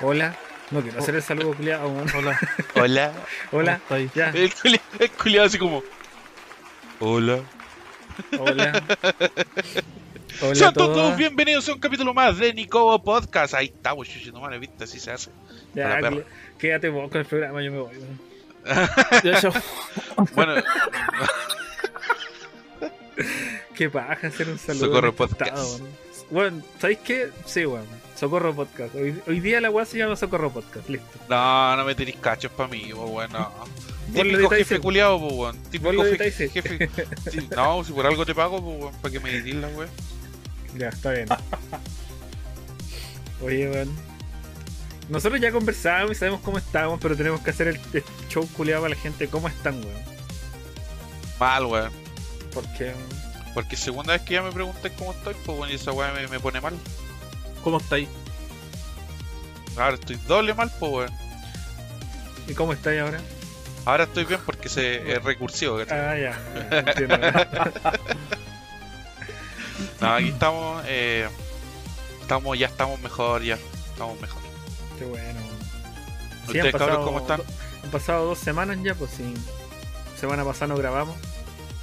Hola. No quiero hacer el saludo culiado. Hola. Hola. Hola. Ya. El culi- el culiado así como. Hola. Hola. Hola a Sean todos todos. bienvenidos a un capítulo más de Nicobo Podcast. Ahí estamos, chuchi, no mames, viste, así se hace. Ya, quédate vos con el programa, yo me voy. Bueno, Qué paja hacer un saludo. Socorro Podcast. estado, weón. Bueno, ¿sabéis qué? Sí, weón. Socorro Podcast. Hoy, hoy día la weá se llama Socorro Podcast. Listo. no, no me tirís cachos pa' mí, bueno. Vos lo Típico jefe culiado, weón. Típico jefe. sí, no, si por algo te pago, weón, para que me editís la weón. Ya, está bien. Oye, weón. Nosotros ya conversábamos y sabemos cómo estamos, pero tenemos que hacer el, show culiado para la gente. ¿Cómo están, weón? Mal, weón. Porque, weón? Porque segunda vez que ya me pregunté cómo estoy, pues bueno, y esa weón me, me pone mal. ¿Cómo estáis? Ahora estoy doble mal, pues weón. ¿Y cómo estáis ahora? Ahora estoy bien porque se, es recursivo, ¿cachai? Ah, ya. entiendo. No, aquí estamos, eh, estamos, ya estamos mejor, ya estamos mejor. Qué bueno. Sí, ¿Ustedes, cabros, cómo están? Han pasado dos semanas ya, pues sí. Semana pasada no grabamos.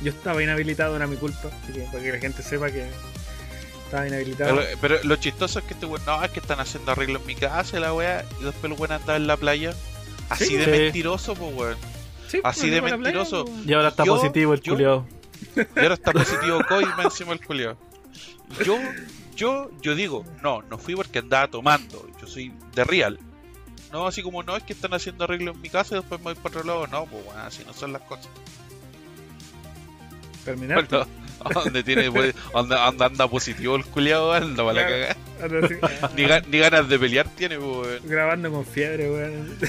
Yo estaba inhabilitado, era mi culpa. Así que para que la gente sepa que estaba inhabilitado. Pero, pero lo chistoso es que este weón, no, es que están haciendo arreglo en mi casa, y la weá, y después el weón anda en la playa. Así Sí, de sí. mentiroso, pues weón. Sí, así de playa, mentiroso. Y ahora está Yo- positivo el yo- culiao. Y ahora está positivo COVID más encima el culiao. Yo, yo, yo digo, no, no fui porque andaba tomando, yo soy de real. No, así como no, es que están haciendo arreglo en mi casa y después me voy para otro lado. No, pues bueno, así no son las cosas. Terminar. Bueno, donde tiene, pues, donde anda, anda positivo el culiao, anda para la cagada. Sí, Ni, ga- ni ganas de pelear tiene, pues weón. grabando con fiebre, weón.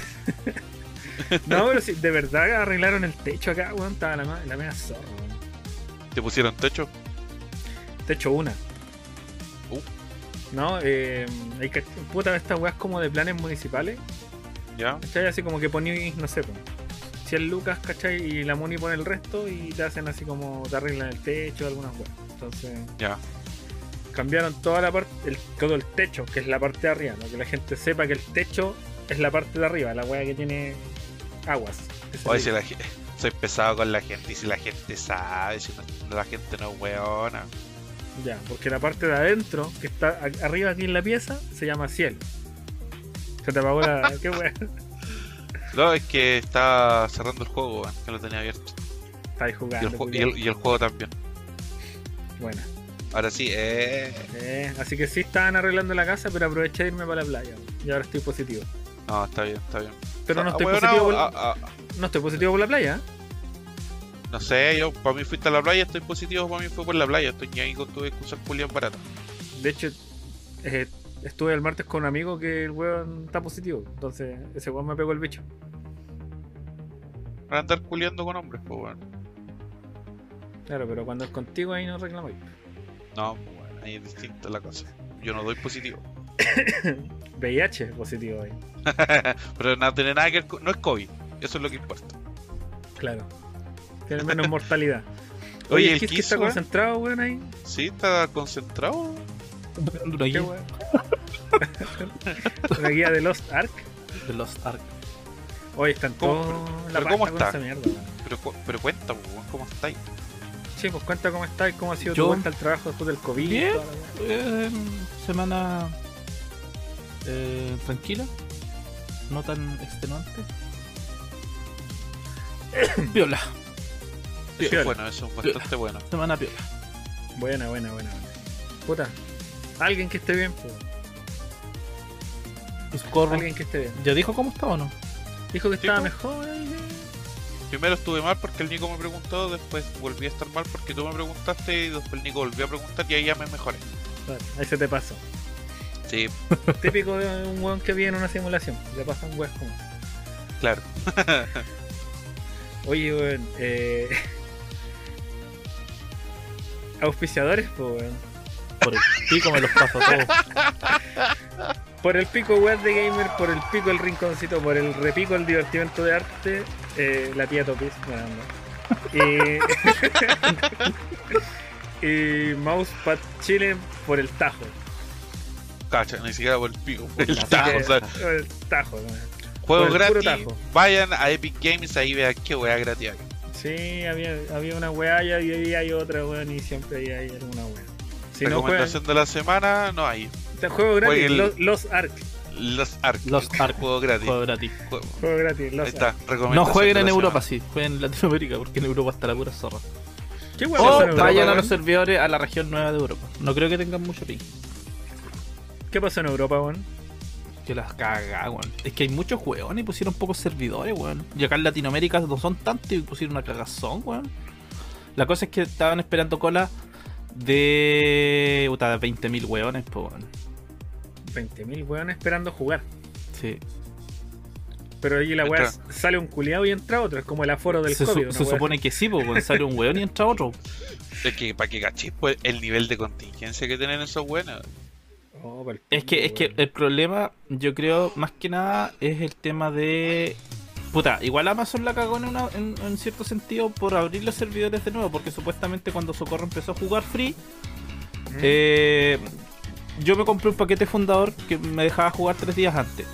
No, pero sí, de verdad arreglaron el techo acá, weón. Estaba la, la media zorra, weón. ¿Te pusieron techo? Techo una. Uh. No, eh, hay que. Puta, estas weas como de planes municipales. ¿Ya? ¿Cachai? Así como que ponís, no sé, po, 100 lucas, ¿cachai? Y la Muni pone el resto y te hacen así como te arreglan el techo, algunas weas. Entonces, Ya. cambiaron toda la parte, el, todo el techo, que es la parte de arriba, ¿no? Que la gente sepa que el techo es la parte de arriba, la wea que tiene aguas. Oye, si la soy pesado con la gente y si la gente sabe, si no- la gente no es weona. Ya, porque la parte de adentro, que está arriba aquí en la pieza, se llama cielo. Se te apagó la. ¿Qué wea? No, es que está cerrando el juego, weón, que lo tenía abierto. Está ahí Y jugando. el, y, el, y el juego también. Bueno. Ahora sí, eh. Eh, así que sí estaban arreglando la casa, pero aproveché de irme para la playa. Y ahora estoy positivo. No, está bien, está bien. Pero no Ah, estoy positivo por, ah, ah, no estoy positivo por la playa. ¿eh? no sé, yo para mí fuiste a la playa, estoy positivo, para mí fue por la playa, estoy ni ahí con tu excusas culias baratas. De hecho, eh, estuve el martes con un amigo que el weón está positivo. Entonces, ese weón me pegó el bicho. Para andar culiando con hombres, pues weón. Claro, pero cuando es contigo ahí no reclamáis. No, pues, weón, ahí es distinta la cosa. Yo no doy positivo. VIH positivo ahí. Pero no tiene nada que ver con... No es COVID, eso es lo que importa. Claro. Tiene menos mortalidad. Oye, Oye, el que Kiss, está concentrado, weón, ahí. Sí, está concentrado. Una ¿Qué guía weón? Una guía de Lost Ark. de Lost Ark. Hoy están todos Pero- la pero cómo está? esa mierda. Pero, pero cuenta, pues, weón, ¿cómo estáis? Sí, pues cuenta cómo está y cómo ha sido Yo- tu vuelta al trabajo después del COVID. Bien. Eh, semana eh, tranquila, no tan extenuante. Piola, Eso Piola. es bueno, eso es bastante bueno. semana piola. Buena, buena, buena, buena. Puta. Alguien que esté bien, pues. Alguien que esté bien. ¿ya dijo cómo está o no? Dijo que estaba mejor. Primero estuve mal porque el Nico me preguntó, después volví a estar mal porque tú me preguntaste y después el Nico volvió a preguntar y ahí ya me mejoré. Claro, ahí se te pasó. Sí, Típico de un weón que vive en una simulación. Le pasan weas como. claro. Oye, weón. Eh... Auspiciadores, pues, weón. Por el pico me los paso todos. Por el pico web de gamer, por el pico el rinconcito, por el repico el divertimento de arte, eh, la tía Topis, bueno, no. Y, y Mousepad Chile por el tajo. Cacha, ni siquiera por el pico. por El tajo, que- o sea, Por el tajo, ¿no? juego por el puro gratis. tajo. Vayan a Epic Games ahí vean qué wea gratis hay. Sí, había, había una weá y ahí hay otra weón y siempre hay, hay alguna weá. Si no juegan, Recomendación de la semana, no hay. este juego gratis, los, los Ark, Los Ark. Los Ark. Juego gratis. Juego gratis. Juego- juego gratis, los Ahí está, recomendación No jueguen en Europa, semana. sí. Jueguen en Latinoamérica, porque en Europa está la pura zorra. ¿Qué weá O Europa? vayan a los servidores a la región nueva de Europa. No creo que tengan mucho ping. ¿Qué pasó en Europa, weón? Que las caga, weón. Es que hay muchos weón y pusieron pocos servidores, weón. Y acá en Latinoamérica no son tantos y pusieron una cagazón, weón. La cosa es que estaban esperando cola de. Puta, 20.000 weones, pues, weón. 20.000 weones esperando jugar. Sí. Pero ahí la weá sale un culiado y entra otro, es como el aforo del Se, COVID. se supone que sí, pues. Sale un weón y entra otro. Es que para que cachéis pues, el nivel de contingencia que tienen esos así. Oh, Es que, es que el problema, yo creo, más que nada, es el tema de. Puta, igual Amazon la cagó en, una- en, en cierto sentido por abrir los servidores de nuevo, porque supuestamente cuando Socorro empezó a jugar free, Mm. eh, yo me compré un paquete fundador que me dejaba jugar tres días antes.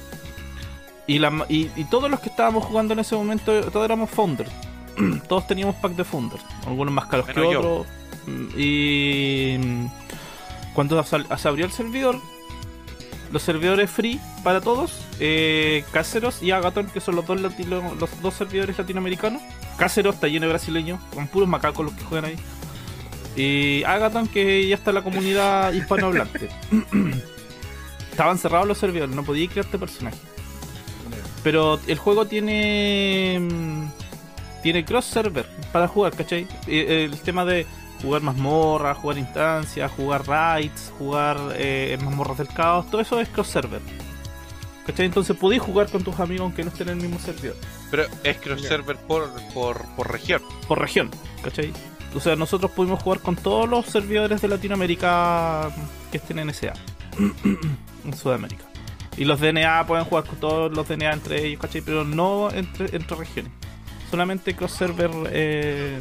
Y, la, y, y todos los que estábamos jugando en ese momento, todos éramos founders. todos teníamos pack de founders. Algunos más caros que Menos otros. Mm, Y mm, cuando se abrió el servidor, los servidores free para todos, eh, Cáceros y Agaton, que son los dos, latino- los dos servidores latinoamericanos. Cáceros está lleno de brasileños, con puros macacos los que juegan ahí. Y Agaton, que ya está la comunidad hispanohablante. Estaban cerrados los servidores, no podía crearte personaje. Pero el juego tiene. mm, Tiene cross server para jugar, ¿cachai? Eh, El tema de jugar mazmorras, jugar instancias, jugar raids, jugar eh, mazmorras del caos, todo eso es cross server. ¿Cachai? Entonces podéis jugar con tus amigos aunque no estén en el mismo servidor. Pero es cross Ya. server por, por, por región. Por región, ¿cachai? O sea, nosotros pudimos jugar con todos los servidores de Latinoamérica que estén en SA. en Sudamérica. Y los DNA pueden jugar con todos los DNA entre ellos, ¿cachai? Pero no entre, entre regiones. Solamente cross server eh,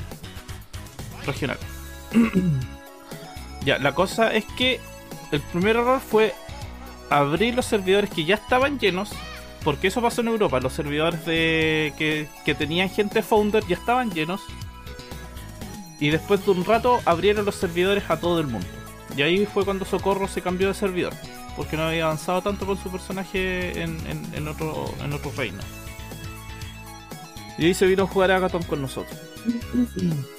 regional. ya, la cosa es que el primer error fue abrir los servidores que ya estaban llenos. Porque eso pasó en Europa. Los servidores de que, que tenían gente founder ya estaban llenos. Y después de un rato abrieron los servidores a todo el mundo. Y ahí fue cuando Socorro se cambió de servidor. Porque no había avanzado tanto con su personaje en, en- otro, en otro reino. Y ahí se vino a jugar a Agaton con nosotros.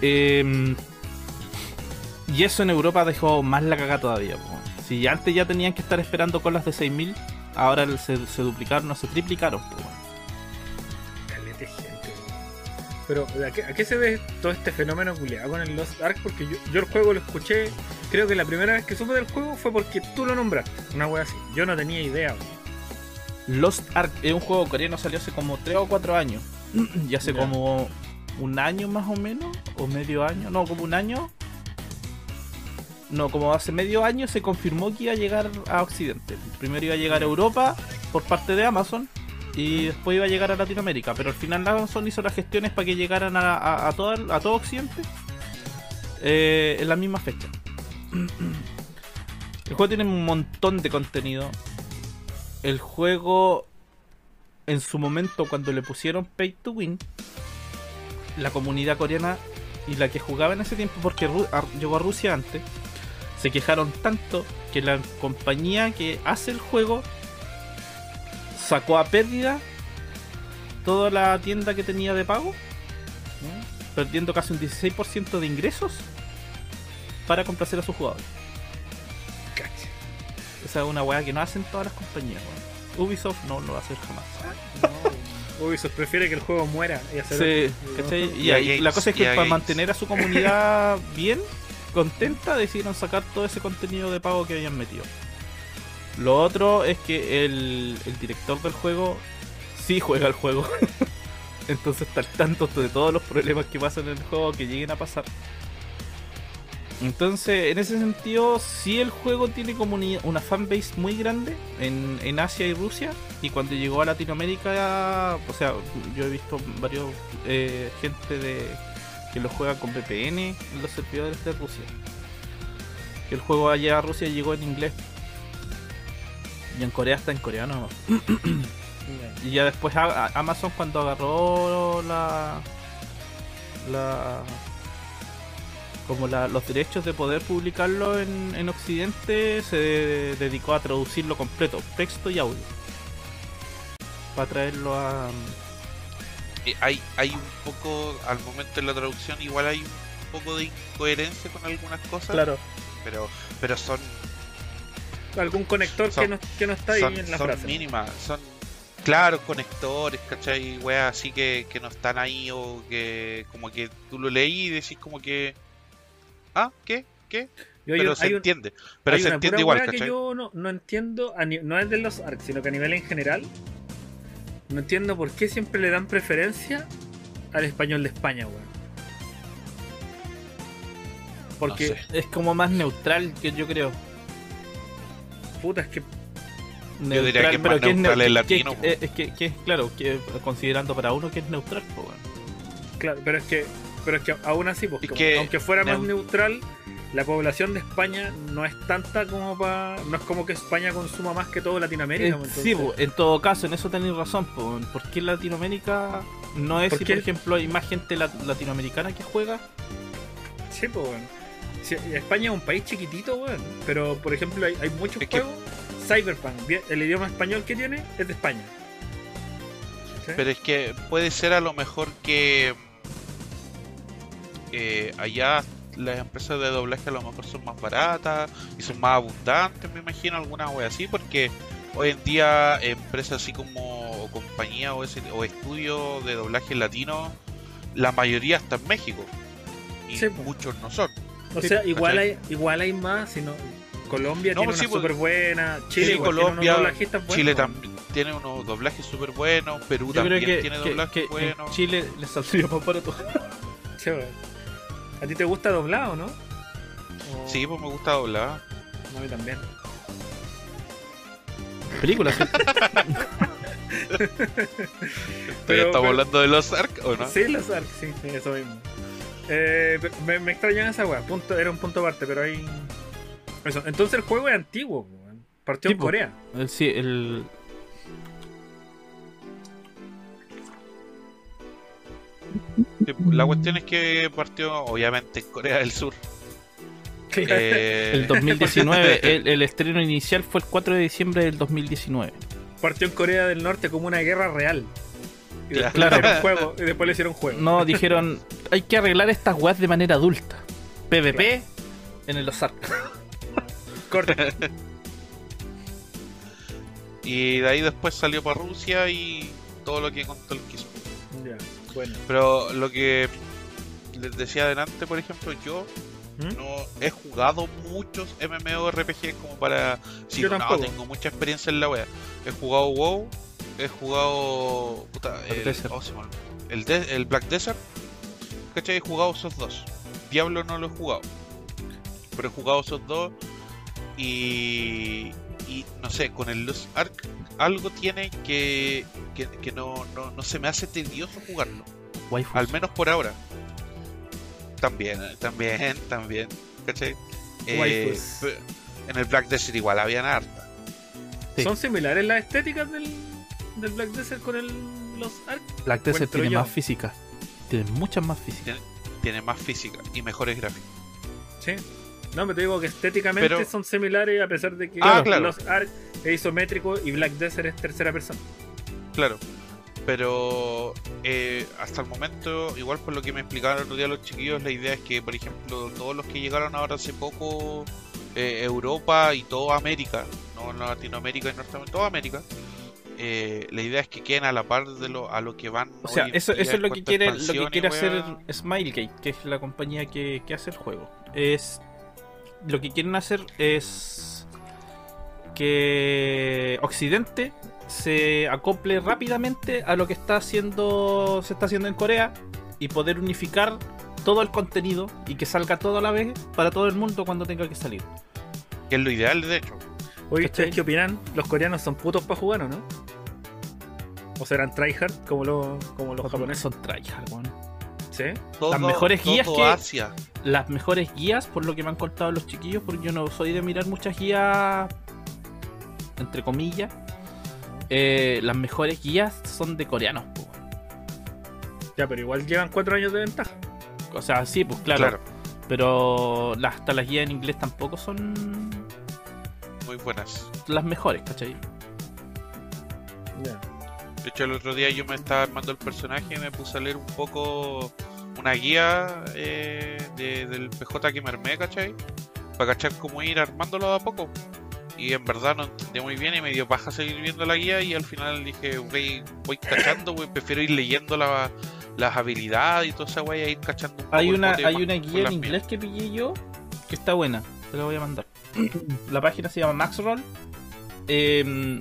Em, y eso en Europa dejó más la caga todavía. po. Si antes ya tenían que estar esperando colas de 6000, ahora se, se duplicaron o se triplicaron. po. Calete gente. Pero, ¿a qué, a qué se ve todo este fenómeno culiado con el Lost Ark? Porque yo, yo el juego lo escuché, creo que la primera vez que supe del juego fue porque tú lo nombraste. Una wea así. Yo no tenía idea. Lost Ark es un juego coreano, salió hace como 3 o 4 años. y hace Ya. como un año más o menos, o medio año, no, como un año. No, como hace medio año se confirmó que iba a llegar a Occidente. Primero iba a llegar a Europa por parte de Amazon y después iba a llegar a Latinoamérica. Pero al final Amazon hizo las gestiones para que llegaran a, todo, a todo Occidente eh, en la misma fecha. El juego tiene un montón de contenido. El juego, en su momento, cuando le pusieron Pay to Win, la comunidad coreana y la que jugaba en ese tiempo, porque Ru- a- llegó a Rusia antes, se quejaron tanto que la compañía que hace el juego sacó a pérdida toda la tienda que tenía de pago, perdiendo casi un 16% de ingresos para complacer a sus jugadores. Esa es una weá que no hacen todas las compañías. Ubisoft no lo va a hacer jamás. No, Ubisoft prefiere que el juego muera y hacer Sí. ¿cachai? Y ahí- Games, la cosa es que para Games. mantener a su comunidad bien, contenta, decidieron sacar todo ese contenido de pago que habían metido. Lo otro es que el, el director del juego sí juega el juego. Entonces está al tanto de todos los problemas que pasan en el juego que lleguen a pasar. Entonces, en ese sentido, sí el juego tiene como una, una fanbase muy grande en, en Asia y Rusia. Y cuando llegó a Latinoamérica, o sea, yo he visto varios eh, gente de, que lo juega con VPN en los servidores de Rusia. Que el juego allá a Rusia llegó en inglés. Y en Corea está en coreano. Y ya después a- a- Amazon cuando agarró la. la. Como la- los derechos de poder publicarlo en, en Occidente, se dedicó a traducirlo completo, texto y audio. Para traerlo a. Eh, hay, hay un poco, al momento de la traducción, igual hay un poco de incoherencia con algunas cosas, Claro. pero pero son, Algún conector Son- que, no, que no está ahí son, en la son frase. mínimas, son claros conectores, ¿cachai? Weas así que, que no están ahí o que como que tú lo leí y decís como que... Ah, ¿qué? ¿Qué? Yo- pero se un- entiende. Pero se una entiende pura igual, weá que ¿cachai? yo no, no entiendo, a ni- no es de los ARC, sino que a nivel en general, no entiendo por qué siempre le dan preferencia al español de España, weón. Porque, No sé. Es como más neutral que yo creo. puta, es que Yo diría que es más que es neutral el latino, que- que- es que, que es claro, que considerando para uno que es neutral, pues bueno. Claro, pero es que, pero es que aún así, pues, Es como- que aunque fuera más neu- neutral, la población de España no es tanta como para. No es como que España consuma más que todo Latinoamérica. Eh, pues, sí, pues, en todo caso, en eso tenéis razón. Pues, ¿Por qué Latinoamérica no es ¿Por si, qué? por ejemplo, hay más gente la- latinoamericana que juega? Sí, pues. Sí, España es un país chiquitito, weón. Pero, por ejemplo, hay, hay muchos Es que- juegos. Cyberpunk, el idioma español que tiene es de España. ¿Sí? Pero es que puede ser a lo mejor que eh, allá las empresas de doblaje a lo mejor son más baratas y son más abundantes, me imagino, alguna wea así, porque hoy en día empresas así como o compañías o, ese- o estudios de doblaje latino, la mayoría está en México y Sí, muchos no son. o sí, sea, igual ¿cachai? hay, igual hay más, sino Colombia No, tiene pues una sí, pues, súper buena, Chile sí, igual Colombia, tiene unos Chile también tiene unos doblajes súper buenos, Perú Yo creo también que, tiene doblajes buenos. Chile les saldría más barato. ¿A ti te gusta doblado, no? O- Sí, pues me gusta doblar. A mí también. Películas, ¿sí? Pero- ¿Estamos pero- hablando de los Ark o no? Sí, los ARC, sí, sí, eso mismo. Eh, me, me extrañan esa weá, punto, era un punto aparte, pero hay. Eso. Entonces el juego es antiguo, weón. Partió en. Corea. El- sí, el. Sí, La cuestión es que partió obviamente en Corea del Sur. Eh, El 2019, el, el estreno inicial fue el 4 de diciembre del 2019. Partió en Corea del Norte como una guerra real. Y después, Claro. le hicieron juego, y después le hicieron juego. No, dijeron, hay que arreglar estas weas de manera adulta. PvP en el Ozark. Corta. y de ahí después salió para Rusia y todo lo que contó el quiso. Bueno. Pero lo que les decía adelante, por ejemplo, yo ¿Mm? no he jugado muchos MMORPG como para si Yo no tampoco. tengo mucha experiencia en la wea. He jugado WoW, he jugado puta, el, Desert. oh, el, de- el Black Desert, ¿cachai? He jugado esos dos. Diablo no lo he jugado. Pero he jugado esos dos y, y no sé, con el Lost Ark algo tiene que, que, que no, no, no se me hace tedioso jugarlo. Waifus. Al menos por ahora. También, también, también. ¿Cachai? Eh, en el Black Desert igual habían harta. Sí. ¿Son similares las estéticas del, del Black Desert con el, los ARC? Black Desert tiene yo. más física. Tiene muchas más física. Tiene más física y mejores gráficos. Sí. No, me te digo que estéticamente Pero- son similares a pesar de que Ah, claro. los ARC es isométrico y Black Desert es tercera persona. Claro. Pero eh, hasta el momento, igual por lo que me explicaron el otro día los chiquillos, la idea es que, por ejemplo, todos los que llegaron ahora hace poco, eh, Europa y toda América, no Latinoamérica y Norteamérica, toda América, eh, la idea es que queden a la par de lo, a lo que van. O sea, eso, eso es lo que quiere, lo que quiere hacer. Smilegate, que es la compañía que, que hace el juego. Es lo que quieren hacer es que Occidente se acople rápidamente a lo que está haciendo se está haciendo en Corea y poder unificar todo el contenido y que salga todo a la vez para todo el mundo cuando tenga que salir. Que es lo ideal, de hecho. Oye. ¿ustedes qué opinan? ¿Los coreanos son putos para jugar o no? ¿O serán tryhard como, los como los japoneses? Son tryhard, weón. ¿Sí? Todo, Las mejores todo guías que- Asia. Las mejores guías, por lo que me han contado los chiquillos, porque yo no soy de mirar muchas guías, entre comillas. eh, las mejores guías son de coreanos. Ya, pero igual llevan cuatro años de ventaja. O sea, sí, pues claro. Claro, Pero hasta las guías en inglés tampoco son muy buenas. las mejores, ¿cachai? Ya. De hecho, el otro día yo me estaba armando el personaje y me puse a leer un poco una guía eh, de- del PJ que me armé, ¿cachai? Para cachar cómo ir armándolo de a poco. Y en verdad no entendí muy bien y me dio paja seguir viendo la guía y al final dije, voy, voy cachando, güey, prefiero ir leyendo la- las habilidades y toda esa wey, ir cachando un poco Hay una, hay una guía en inglés que pillé yo que está buena. Te la voy a mandar. la página se llama Maxroll. Eh,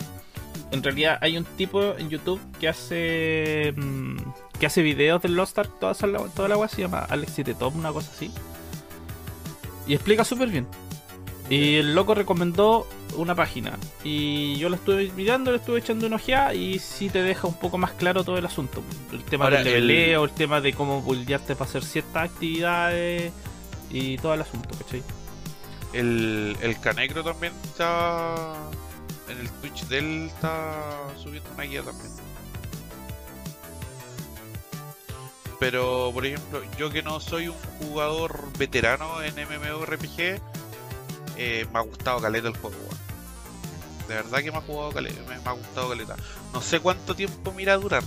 en realidad hay un tipo en YouTube que hace mm, que hace videos del Lost Ark toda, esa- toda la web se llama Alex 7 Top, una cosa así. Y explica súper bien. Y el loco recomendó una página. Y yo la estuve mirando, le estuve echando una ojeada y sí te deja un poco más claro todo el asunto. El tema Ahora, del el- leveleo, el tema de cómo buildearte para hacer ciertas actividades y todo el asunto, ¿cachai? El, el Canegro también está. En el Twitch de él está subiendo una guía también. Pero, por ejemplo, yo que no soy un jugador veterano en MMORPG, eh, me ha gustado caleta el juego. De verdad que me ha, jugado caleta, me, me ha gustado caleta. No sé cuánto tiempo me irá a durar,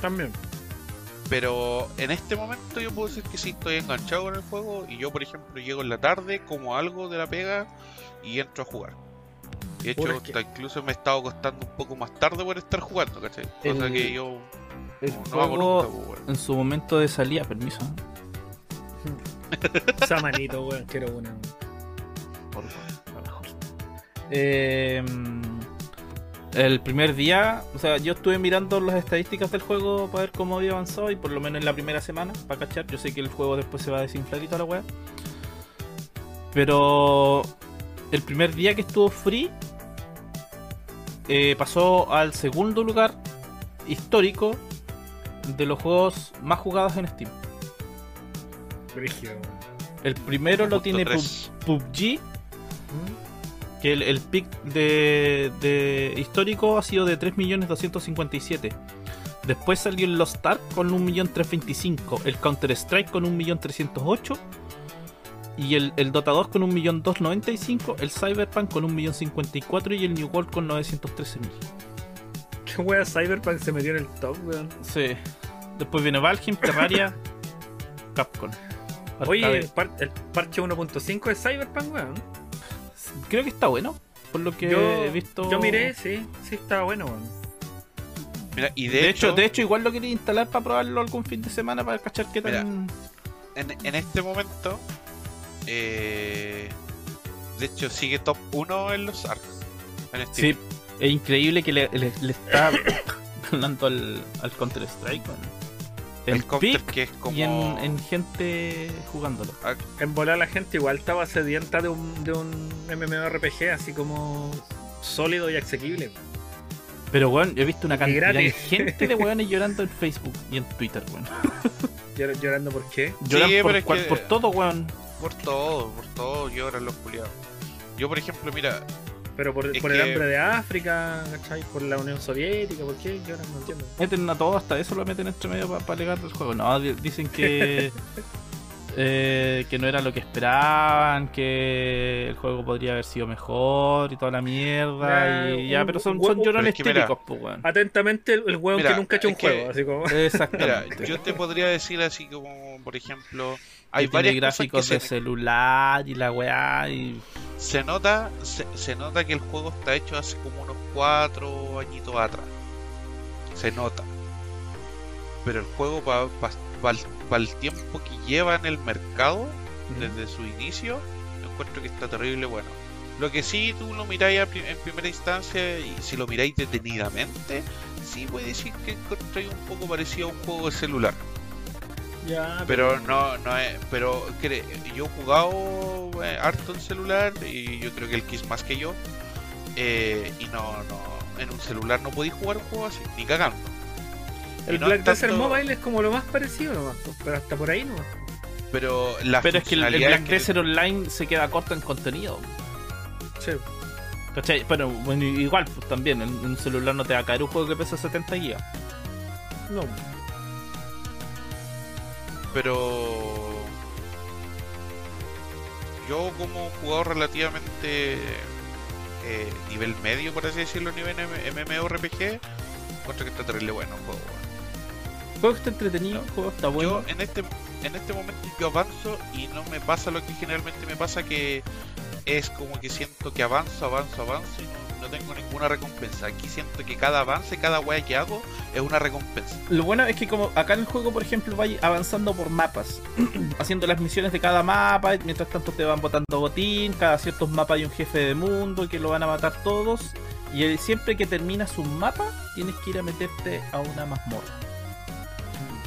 También. pero en este momento yo puedo decir que sí estoy enganchado con el juego y yo, por ejemplo, llego en la tarde, como algo de la pega y entro a jugar. De hecho, es que- hasta incluso me he estado costando un poco más tarde por estar jugando, ¿cachai? Cosa El- que yo El no, hago juego nunca, pues, en su momento de salida, permiso. Esa manito, weón, quiero una. Por favor, lo mejor. Eh, el primer día, o sea, yo estuve mirando las estadísticas del juego para ver cómo había avanzado y por lo menos en la primera semana, para cachar, yo sé que el juego después se va a desinflar y toda la weá. Pero el primer día que estuvo free eh, pasó al segundo lugar histórico de los juegos más jugados en Steam. El primero lo tiene PUBG, que el, el pick de, de histórico ha sido de 3.257. Después salió el Lost Ark con 1.325, el Counter Strike con 1.308 y el, el Dota 2 con 1.295, el Cyberpunk con 1.054 y el New World con 913.000. ¿Qué wea Cyberpunk se metió en el top, weón? Sí. Después viene Valheim, Terraria, Capcom. Oye, el, par- el parche 1.5 de Cyberpunk, weón. creo que está bueno, por lo que Yo, he visto. yo miré, sí, sí estaba bueno, weón. Mira, y de, De, hecho, hecho, de hecho, igual lo quería instalar para probarlo algún fin de semana para cachar qué tan. en, en este momento, eh, de hecho, sigue top 1 en los arcos. En Steam. Sí, es increíble que le, le- le está ganando al, al Counter Strike. En el counter pick que es como. y en, en gente jugándolo. En volar la gente igual estaba sedienta de un, de un MMORPG así como sólido y asequible. Pero weón, he visto una cantidad gratis. gente de weones llorando en Facebook y en Twitter, weón. Llor- Llorando por qué. Lloran pero por, es cual- que- por todo, weón. Por todo, por todo lloran los culiados. Yo, por ejemplo, mira, Pero por, el que- hambre de África, ¿cachai? Por la Unión Soviética, ¿por qué lloran? No entiendo. Meten a todo, hasta eso lo meten entre medio para alegar del juego. No, di- dicen que. eh, que no era lo que esperaban, que el juego podría haber sido mejor y toda la mierda. Y ya, un- pero son, son llorones pero es que mira, típicos, pues, weón. Atentamente, el, weón Mira, que nunca ha hecho un que- juego, así como. mira, Exactamente. yo te podría decir así como, por ejemplo, hay varias gráficos de se, celular y la weá. Y... se nota, se, se nota que el juego está hecho hace como unos cuatro añitos atrás. Se nota. Pero el juego para el tiempo que lleva en el mercado, desde su inicio, encuentro que está terrible bueno. Lo que sí tú lo miráis en primera instancia y si lo miráis detenidamente, sí puede decir que encontráis un poco parecido a un juego de celular. Ya, Pero no, no es, pero cre- yo he jugado eh, harto en celular y yo creo que el Kiss más que yo. eh, y no, no, en un celular no podéis jugar un juego así, ni cagando. El no Black Desert tanto- Mobile es como lo más parecido nomás, pues, pero hasta por ahí nomás. Pero la Pero es que el, Black que- Desert Online se queda corto en contenido. ¿Cachai? Pero bueno, igual, pues también, en en un celular no te va a caer un juego que pesa 70 GB. no. Pero yo como jugador relativamente eh, nivel medio, por así decirlo, nivel MMORPG, encuentro que está terrible bueno el juego. Juego está entretenido, el juego está bueno. Yo en este en este momento yo avanzo y no me pasa lo que generalmente me pasa que es como que siento que avanzo, avanzo, avanzo y no, no tengo ninguna recompensa. Aquí siento que cada avance, cada wea que hago es una recompensa. Lo bueno es que como acá en el juego, por ejemplo, vais avanzando por mapas, haciendo las misiones de cada mapa, mientras tanto te van botando botín, cada ciertos mapas hay un jefe de mundo que lo van a matar todos, y siempre que terminas un mapa, tienes que ir a meterte a una mazmorra.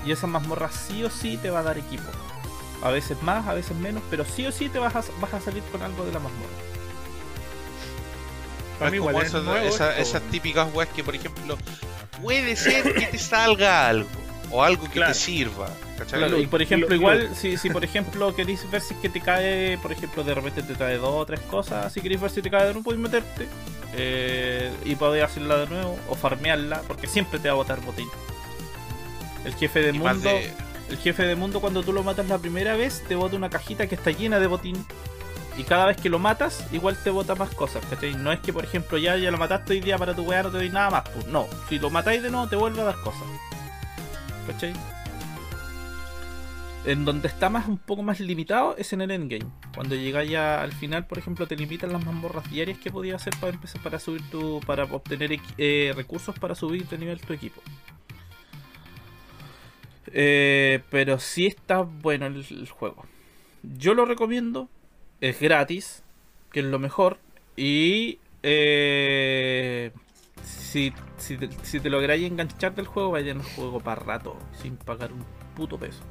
Y esa mazmorra sí o sí te va a dar equipo. A veces más, a veces menos, pero sí o sí te vas a, vas a salir con algo de la mazmorra. Para mí igual es esas, esa- típicas weas que, por ejemplo, puede ser que te salga algo o algo que Claro. te sirva. y por ejemplo, lo- igual, si, si por ejemplo queréis ver si es que te cae, por ejemplo, de repente te trae dos o tres cosas, si queréis ver si te cae de nuevo, podéis meterte eh, y podéis hacerla de nuevo o farmearla, porque siempre te va a botar botín. El jefe de mundo, de- el jefe de mundo cuando tú lo matas la primera vez, te bota una cajita que está llena de botín. Y cada vez que lo matas, igual te bota más cosas, ¿cachai? No es que, por ejemplo, ya, ya lo mataste hoy día para tu weá, no te doy nada más, pues no. Si lo matáis de nuevo, te vuelve a dar cosas. ¿Cachai? En donde está más un poco más limitado es en el endgame. Cuando llegáis ya al final, por ejemplo, te limitan las mazmorras diarias que podías hacer para empezar para subir tu. para obtener eh, recursos para subir de nivel tu equipo. Eh, pero sí está bueno el, el juego. Yo lo recomiendo. Es gratis, que es lo mejor. Y eh, si, te, si te lográis enganchar del juego, vayan al juego para rato, sin pagar un puto peso.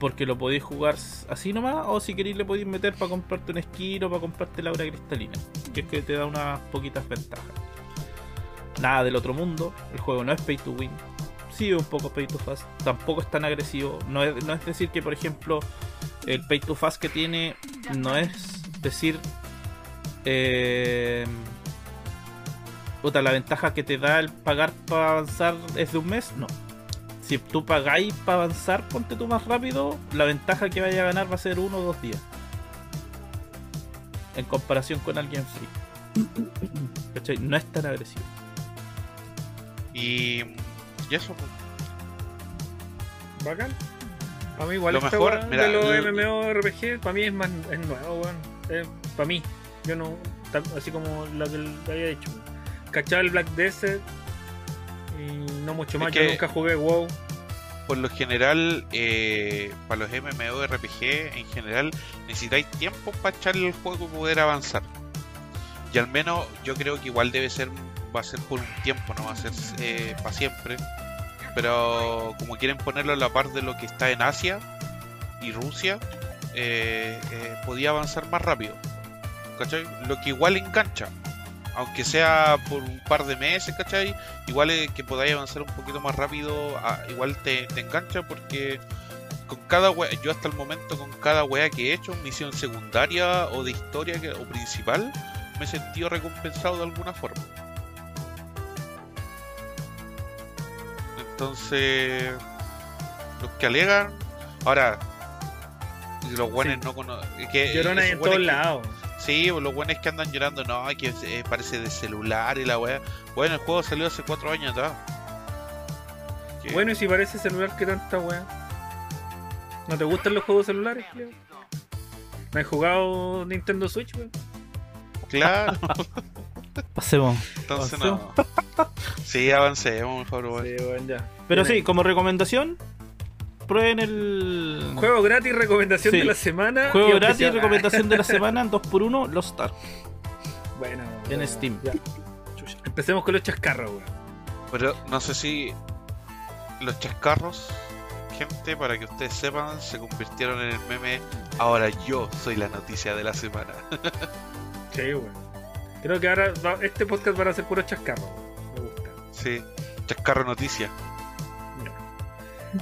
Porque lo podéis jugar así nomás, o si queréis le podéis meter para comprarte un skin o para comprarte la aura cristalina, que es que te da unas poquitas ventajas. Nada del otro mundo, el juego no es pay to win, sí un poco pay to fast, tampoco es tan agresivo, no es, no es decir que por ejemplo el pay to fast que tiene no es decir eh, puta, la ventaja que te da el pagar para avanzar es de un mes, no. Si tú pagáis para avanzar, ponte tú más rápido, la ventaja que vaya a ganar va a ser uno o dos días. En comparación con alguien free. No es tan agresivo. Y, y eso, pues. Bacán. Para mí igual Lo esta mejor, mira, de los l- MMORPG, para mí es más es nuevo, weón. para mí. Yo no, así como lo que le había dicho. Cachaba el Black Desert y no mucho Es más. que- Yo nunca jugué WoW. por lo general, eh, para los MMORPG, en general, necesitáis tiempo para echarle el juego y poder avanzar. Y al menos yo creo que igual debe ser, va a ser por un tiempo, no va a ser para siempre. Pero como quieren ponerlo a la par de lo que está en Asia y Rusia, eh, eh, podía avanzar más rápido. ¿Cachai? Lo que igual engancha. Aunque sea por un par de meses, ¿cachai? Igual es que podáis avanzar un poquito más rápido, igual te, engancha porque con cada wea, yo hasta el momento con cada wea que he hecho, misión secundaria o de historia o principal, me he sentido recompensado de alguna forma. Entonces, los que alegan, ahora, los buenos no conocen. Llorones en todos lados. Sí, pues, los buenos que andan llorando, no, que eh, parece de celular y la weá. Bueno, el juego salió hace cuatro años atrás. Que- Bueno, y si parece celular, ¿qué tanta weá? ¿No te gustan los juegos celulares, Leo? ¿No has jugado Nintendo Switch, weón? claro, Pasemos. entonces no. Sí, avancemos, mejor, weón. Sí, weón, ya. Pero Bien sí, como recomendación, prueben el Juego gratis, recomendación Sí. de la semana. juego y gratis, especial. recomendación de la semana, 2x1, Lost Ark. Bueno, En bueno, Steam. ya. Empecemos con los chascarros, weón. Pero no sé si los chascarros, gente, para que ustedes sepan, se convirtieron en el meme. Ahora yo soy la noticia de la semana. Sí, weón. Creo que ahora va- este podcast va a ser puro chascarro. Me gusta. Sí, chascarro noticia.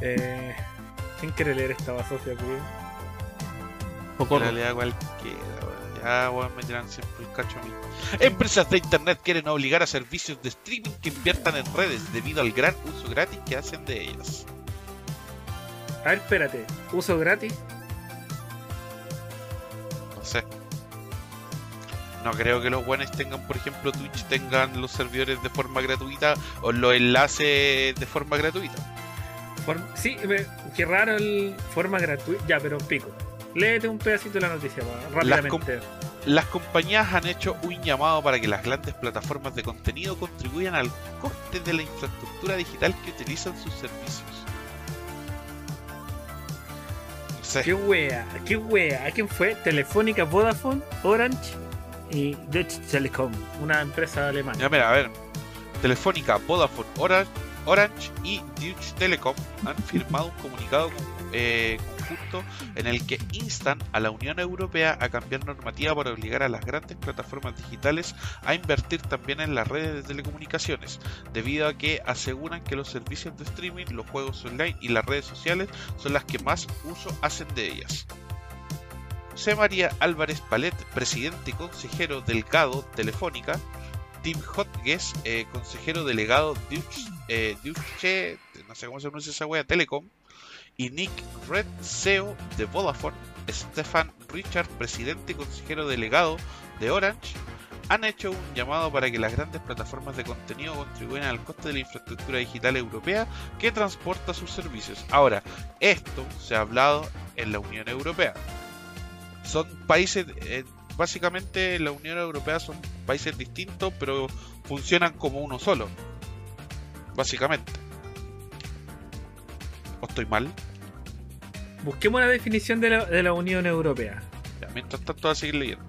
Eh, ¿Quién quiere leer esta basofia? Poco La lea cualquiera, weón. Ya, weón, me tiran siempre el cacho a mí. Empresas de internet quieren obligar a servicios de streaming que inviertan en redes debido al gran uso gratis que hacen de ellas. A ver, espérate. ¿Uso gratis? No sé. No creo que los buenos tengan, por ejemplo, Twitch tengan los servidores de forma gratuita o los enlaces de forma gratuita. Sí, qué raro el forma gratuita. Ya, pero pico. Léete un pedacito de la noticia, Las rápidamente. Las compañías han hecho un llamado para que las grandes plataformas de contenido contribuyan al coste de la infraestructura digital que utilizan sus servicios. No sé. Qué wea, qué wea. ¿A quién fue? Telefónica, Vodafone, Orange y Deutsche Telekom, una empresa alemana. Ya mira, a ver. Telefónica, Vodafone, Orange, y Deutsche Telekom han firmado un comunicado eh, conjunto en el que instan a la Unión Europea a cambiar normativa para obligar a las grandes plataformas digitales a invertir también en las redes de telecomunicaciones, debido a que aseguran que los servicios de streaming, los juegos online y las redes sociales son las que más uso hacen de ellas. José María Álvarez Palet, presidente y consejero delgado Telefónica, Tim Hodges, eh, consejero delegado Deutsche, eh, Deutsche, no sé cómo se pronuncia esa wea, Telecom, y Nick Red, CEO de Vodafone, Stefan Richard, presidente y consejero delegado de Orange, han hecho un llamado para que las grandes plataformas de contenido contribuyan al coste de la infraestructura digital europea que transporta sus servicios. Ahora, esto se ha hablado en la Unión Europea. Son países, eh, básicamente la Unión Europea son países distintos, pero funcionan como uno solo. Básicamente. ¿O estoy mal? Busquemos la definición de la, de la Unión Europea. Ya, mientras tanto, voy a seguir leyendo.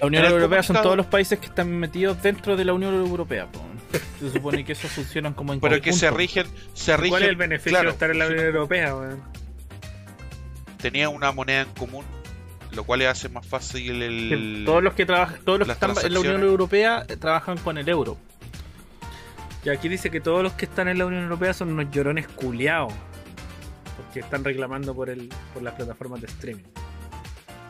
La Unión Europea son todos los países que están metidos dentro de la Unión Europea. po. Se supone que eso funcionan como en Pero que se conjunto. rigen. Se rigen ¿Cuál es el beneficio claro, de estar en la Unión Europea, weón? Tenía una moneda en común, lo cual le hace más fácil el. Todos los que trabajan, todos los que están en la Unión. Europea eh, trabajan con el euro. Y aquí dice que todos los que están en la Unión Europea son unos llorones culiados. Porque están reclamando por el por las plataformas de streaming.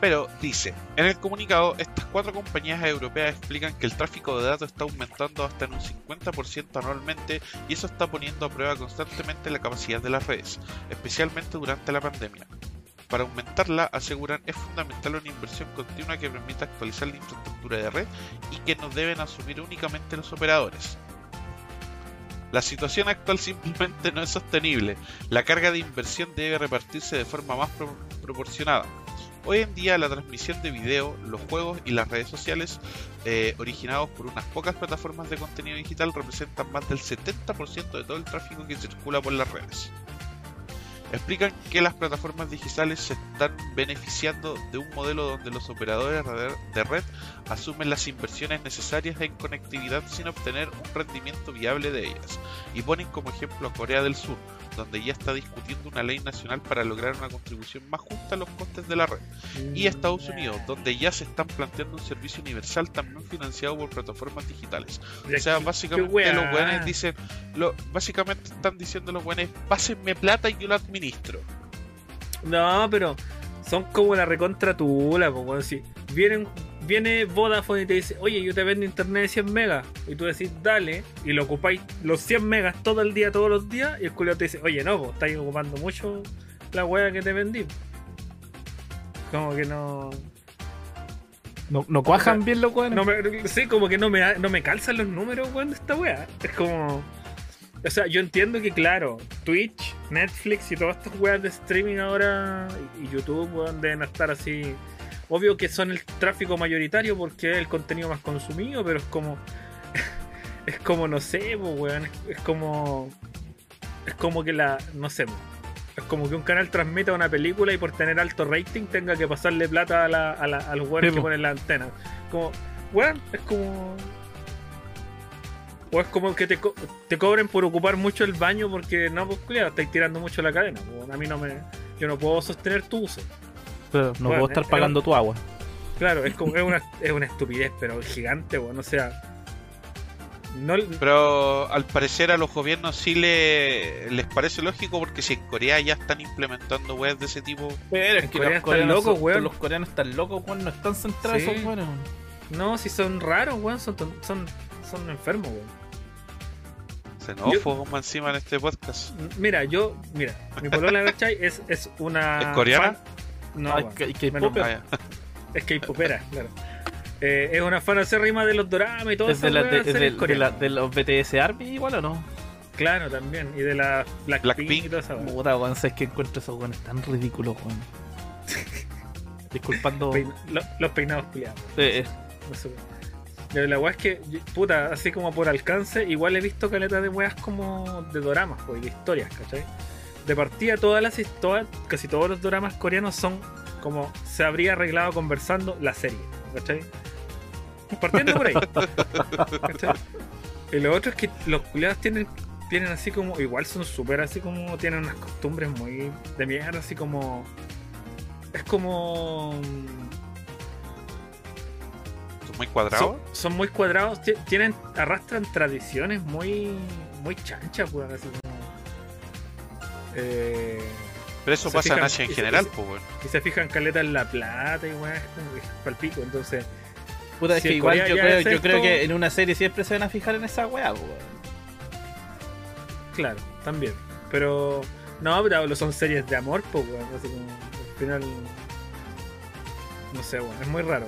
Pero dice, en el comunicado, estas cuatro compañías europeas explican que el tráfico de datos está aumentando hasta en un 50% anualmente y eso está poniendo a prueba constantemente la capacidad de las redes, especialmente durante la pandemia. Para aumentarla, aseguran, es fundamental una inversión continua que permita actualizar la infraestructura de red y que no deben asumir únicamente los operadores. La situación actual simplemente no es sostenible. La carga de inversión debe repartirse de forma más pro- proporcionada. Hoy en día la transmisión de video, los juegos y las redes sociales eh, originados por unas pocas plataformas de contenido digital representan más del 70% de todo el tráfico que circula por las redes. Explican que las plataformas digitales se están beneficiando de un modelo donde los operadores de- red asumen las inversiones necesarias en conectividad sin obtener un rendimiento viable de ellas. Y ponen como ejemplo a Corea del Sur, donde ya está discutiendo una ley nacional para lograr una contribución más justa a los costes de la red y Estados Unidos, donde ya se están planteando un servicio universal también financiado por plataformas digitales. O sea, básicamente los buenos dicen, lo, básicamente están diciendo los buenos, pásenme plata y yo lo administro. No, pero son como la recontra tula, weón. Si vienen, viene Vodafone y te dice, oye, yo te vendo internet de 100 megas. Y tú decís, dale, y lo ocupáis los 100 megas todo el día, todos los días. Y el culiao te dice, oye, no, pues estáis ocupando mucho la wea que te vendí. Como que no. No, no cuajan bien los weones. no me, sí, como que no me, no me calzan los números, weón, de esta wea. Es como. O sea, yo entiendo que, claro, Twitch, Netflix y todas estas weas de streaming ahora y YouTube, weón, deben estar así. Obvio que son el tráfico mayoritario porque es el contenido más consumido, pero es como. Es como, no sé, po, weón. Es, como. Es como que la. No sé. Es como que un canal transmita una película y por tener alto rating tenga que pasarle plata a, la, a, la- a los weones Sí, que po. ponen la antena. Como, weón, es como. O es como que te, co- te cobren por ocupar mucho el baño porque no, pues cuidado, estáis tirando mucho la cadena. weón. A mí no me. Yo no puedo sostener tu uso. Pero no Bueno, puedo estar es- pagando tu agua. Claro, es como es una, es una estupidez, pero gigante, weón. O sea. No, Pero al parecer a los gobiernos sí le, les parece lógico porque si en Corea ya están implementando weas de ese tipo. Pero es En que Corea los están coreanos, locos, son- weón. los coreanos están locos, weón, no están centrados Sí. esos weones, weón. no, si son raros, weón, son, ton- son, son enfermos, weón. Xenófobos más encima en este podcast. Mira, yo, mira, mi polola, ¿cachai? Es, es una. ¿Es coreana? fan- No, Ah, popper. mal. Ah, es que popera, claro. Eh, es una fan acérrima de los doramas y todo ¿Es de, eso. la- de- de- de la- de los BTS Army igual o no? Claro, también. Y de la Blackpink, Blackpink. y toda esa weá. Puta, weón, sabes que encuentro esos weones tan ridículos, weón. Disculpando. Pein- lo- los peinados culiados. Eh, eh, No sé. Pero La weá es que, puta, así como por alcance, igual he visto caleta de weas como de doramas, pues, de historias, ¿cachai? De partida, todas las historias, casi todos los doramas coreanos son como se habría arreglado conversando la serie, ¿cachai? Partiendo por ahí. ¿cachai? Y lo otro es que los culiados tienen, tienen así como, igual son súper así como, tienen unas costumbres muy de mierda, así como. Es como. ¿Son muy cuadrados? Son, son muy cuadrados, ti- tienen, arrastran tradiciones muy, muy chanchas, weón, así como. Eh, Pero eso pasa en fijan- Asia en y se- general, y se- pues, weón. y se fijan caleta en la plata y weón, es es entonces. puta, es Si que en igual yo creo, es yo creo esto- que en una serie siempre se van a fijar en esa weá, weón. Claro, también. Pero. No, pero son series de amor, pues, weón. Así como. Al final. No sé, weón. Es muy raro.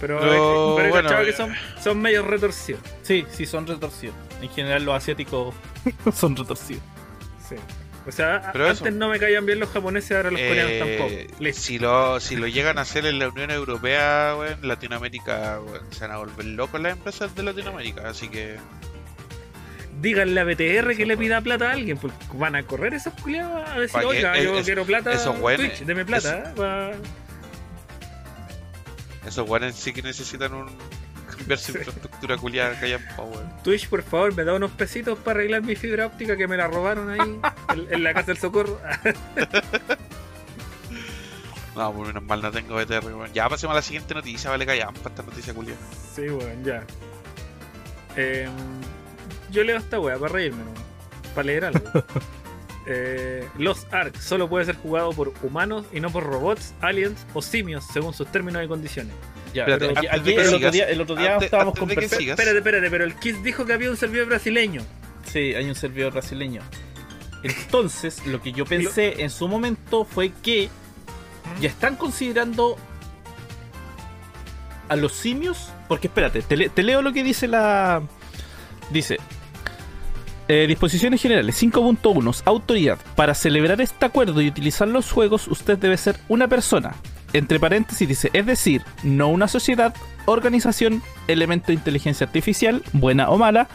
Pero, Pero, pero bueno, que eh. son, son medio retorcidos. Sí, sí, son retorcidos. En general, los asiáticos son retorcidos. Sí. O sea, Pero antes eso. no me caían bien los japoneses, ahora los coreanos Eh, tampoco. Listo. si lo si lo llegan a hacer en la Unión Europea, weón, Latinoamérica, weón, se van a volver locos las empresas de Latinoamérica, así que Díganle a BTR que le pida plata a alguien, porque van a correr esos culiados a decir, oiga, es- yo es- quiero plata, esos Twitch, deme plata. ¿eh? Pa- esos weones sí que necesitan un Sí. infraestructura culiada que weón. Twitch, por favor, me da unos pesitos para arreglar mi fibra óptica que me la robaron ahí en, en la casa del socorro. No, por menos mal no tengo BTR, weón. Ya pasemos a la siguiente noticia, vale callan para esta noticia culiada. sí, weón, ya. Em, yo leo esta wea para reírme, ¿no? Para leer algo. Eh, los Ark solo puede ser jugado por humanos y no por robots, aliens o simios, según sus términos y condiciones. Ya, Espérate, pero aquí, el, otro día, el otro día antes- estábamos antes con. Espérate, espérate, pero el Kiss dijo que había un servidor brasileño. Sí, hay un servidor brasileño. Entonces, lo que yo pensé en su momento fue que ya están considerando a los simios. Porque espérate, te, le- te leo lo que dice la. Dice. eh, disposiciones generales 5.1 Autoridad. Para celebrar este acuerdo y utilizar los juegos, usted debe ser una persona. Entre paréntesis dice, es decir, no una sociedad, organización, elemento de inteligencia artificial, buena o mala,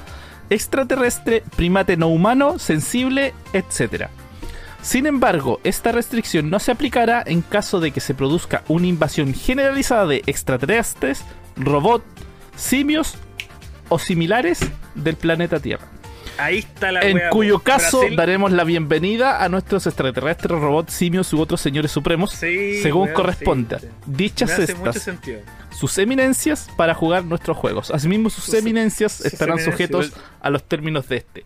extraterrestre, primate no humano, sensible, etc. Sin embargo, esta restricción no se aplicará en caso de que se produzca una invasión generalizada de extraterrestres, robots, simios o similares del planeta Tierra. Ahí está la En wea, cuyo caso Brasil- daremos la bienvenida a nuestros extraterrestres, robots, simios u otros señores supremos, Sí, según weón, corresponda. sí, sí. Dichas estas, sentido. sus eminencias para jugar nuestros juegos. Asimismo, sus, Sus- eminencias sus estarán eminencias. sujetos a los términos de este.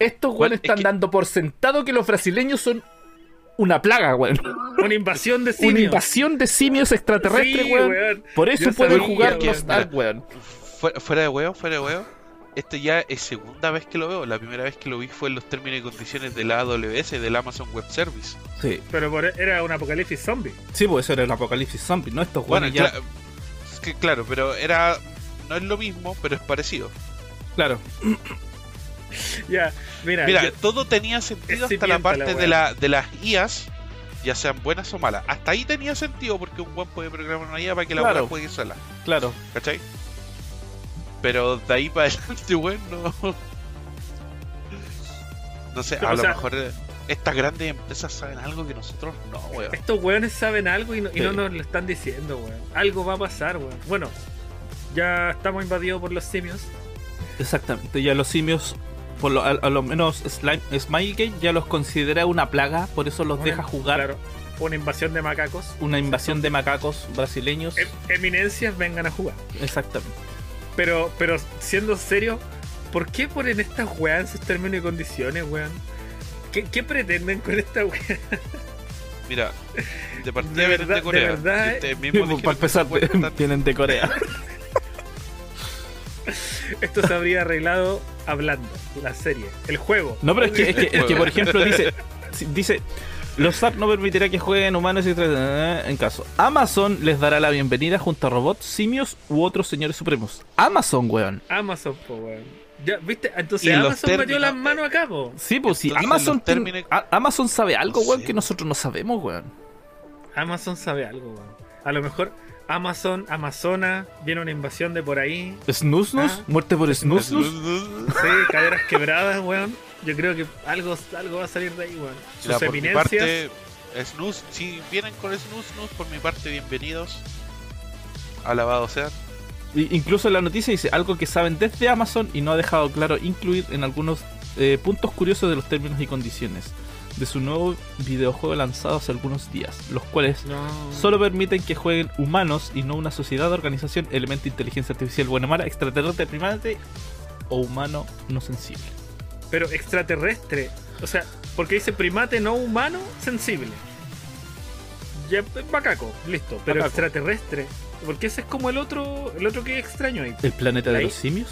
Estos Bueno, güeyes es están que- dando por sentado que los brasileños son una plaga, weón. Una invasión de Una simios. invasión de simios extraterrestres, Sí, weón. Por eso Yo pueden sabía, jugar weón. los Dark, weón. Fuera, fuera de huevo, fuera de huevo. Esto ya es segunda vez que lo veo. La primera vez que lo vi fue en los términos y condiciones de la AWS, del Amazon Web Service. Sí. Pero por- era un apocalipsis zombie. Sí, pues eso era el apocalipsis zombie, ¿no? Estos Bueno, ya. es que claro, pero era. No es lo mismo, pero es parecido. Claro. Ya, mira. Mira, yo- todo tenía sentido hasta la parte la de, la, de las IAs, ya sean buenas o malas. Hasta ahí tenía sentido porque un buen puede programar una IA para que la Claro. wea juegue sola. Claro. ¿Cachai? Pero de ahí para adelante, weón, no. No sé, a o lo sea- mejor eh, estas grandes empresas saben algo que nosotros no, weón. Estos weones saben algo y no, y no nos lo están diciendo, weón. Algo va a pasar, weón. Bueno, ya estamos invadidos por los simios. Exactamente. Ya los simios, por lo, a, a lo menos Slime, Smilegate ya los considera una plaga, por eso los Una- deja jugar Claro, una invasión de macacos. una invasión de macacos brasileños. Em- eminencias vengan a jugar. Exactamente. Pero, pero siendo serio, ¿Por qué ponen estas weas en sus términos y condiciones, weón? ¿Qué, qué pretenden con esta wea? Mira, de partida De de Corea. de verdad, mismos pues, dijeron para empezar, vienen de Corea. Esto se habría arreglado hablando, la serie, el juego. No, pero es que, es que, es que, por ejemplo, dice, si- dice los SAP no permitirá que jueguen humanos y otras- eh, en caso. Amazon les dará la bienvenida junto a robots, simios u otros señores supremos. Amazon, weón. Amazon, po, weón. Ya, ¿viste? Entonces Y Amazon metió las manos acá, po. Sí, pues si Entonces, Amazon, términos- Amazon sabe algo, No weón, sé. que nosotros no sabemos, weón. Amazon sabe algo, weón. A lo mejor Amazon, Amazona, viene una invasión de por ahí. Snus Ah. muerte por Snus Sí, caderas quebradas, weón. Yo creo que algo, algo va a salir de ahí, weón. Sus por mi eminencias. parte, Snus, si vienen con Snus, Snus, por mi parte, bienvenidos. Alabado sea. Y Incluso en la noticia dice algo que saben desde Amazon y no ha dejado claro incluir en algunos eh, puntos curiosos de los términos y condiciones de su nuevo videojuego lanzado hace algunos días, los cuales No. solo permiten que jueguen humanos y no una sociedad, organización, elemento, inteligencia artificial, buena mala, extraterrestre, primate o humano no sensible. Pero extraterrestre. O sea, porque dice primate no humano sensible. Ya, macaco, listo. Pero Macaco. extraterrestre. Porque ese es como el otro, el otro que extraño ahí. ¿El planeta de Ahí. los simios?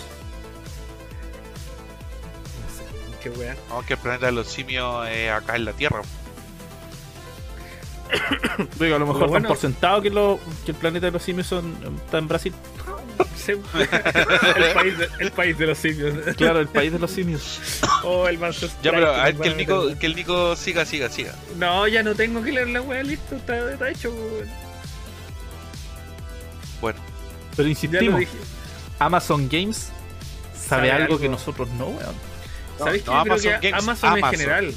No sé, qué wea. Vamos que el planeta de los simios es acá en la Tierra. Digo, a lo mejor bueno- dan por sentado que, lo- que el planeta de los simios son, está en Brasil. El, país de, el país de los simios. Claro, el país de los simios. Oh, el manso Ya, pero a ver que el Nico, que el Nico siga, siga, siga. No, ya no tengo que leer la wea, listo, está, está hecho. weón. Bueno, Pero insistimos. Amazon Games sabe, Sabe algo, algo. que nosotros no, weón. No, ¿Sabéis no que yo creo Amazon que Games, Amazon, en Amazon. general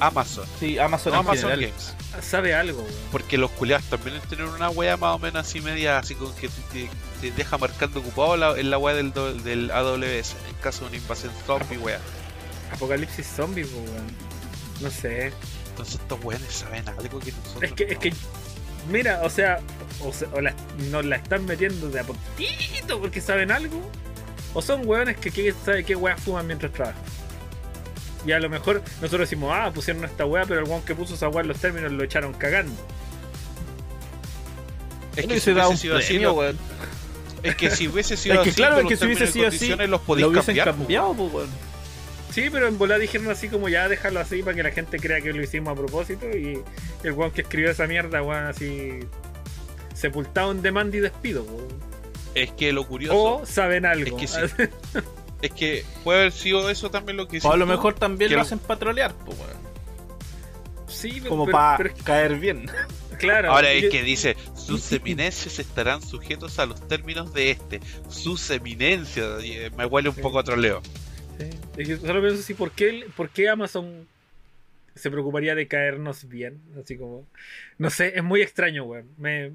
Amazon. Sí, Amazon No Amazon. Games. sabe algo, weón? Porque los culiados también tienen una wea más o menos así media, así con que te, te deja marcando ocupado la, en la wea del, do- del AWS, en caso de una invasión zombie, wea. Apocalipsis zombie, weón. No sé. Entonces estos weones saben algo que nosotros Es que, es que, mira, o sea, o, se- o la- nos la están metiendo de a poquito porque saben algo, o son weones que quién sabe qué weas fuman mientras trabajan. Y a lo mejor nosotros decimos, ah, pusieron esta wea, pero el weón que puso esa wea en los términos lo echaron cagando. Es que si hubiese dado hubiese un sido así, weón. es que si hubiese sido Es que así, claro, es que si hubiese sido así, los Lo hubiesen cambiar, cambiado, pues, weón. Sí, pero en volada dijeron así como ya déjalo así para que la gente crea que lo hicimos a propósito y el weón que escribió esa mierda, weón, así sepultado en demanda y despido. weón. Es que lo curioso O saben algo. Es que sí. es que puede haber sido eso también lo que O a lo mejor también lo lo- hacen patrolear, pues, weón. Sí, Como para pero caer bien. claro. Ahora es que dice, sus eminencias estarán sujetos a los términos de este. Sus eminencias. eh, Me huele un Sí. poco a troleo. Sí. Es que solo pienso así, ¿por qué, ¿por qué Amazon se preocuparía de caernos bien? Así como... No sé, es muy extraño, weón. Me,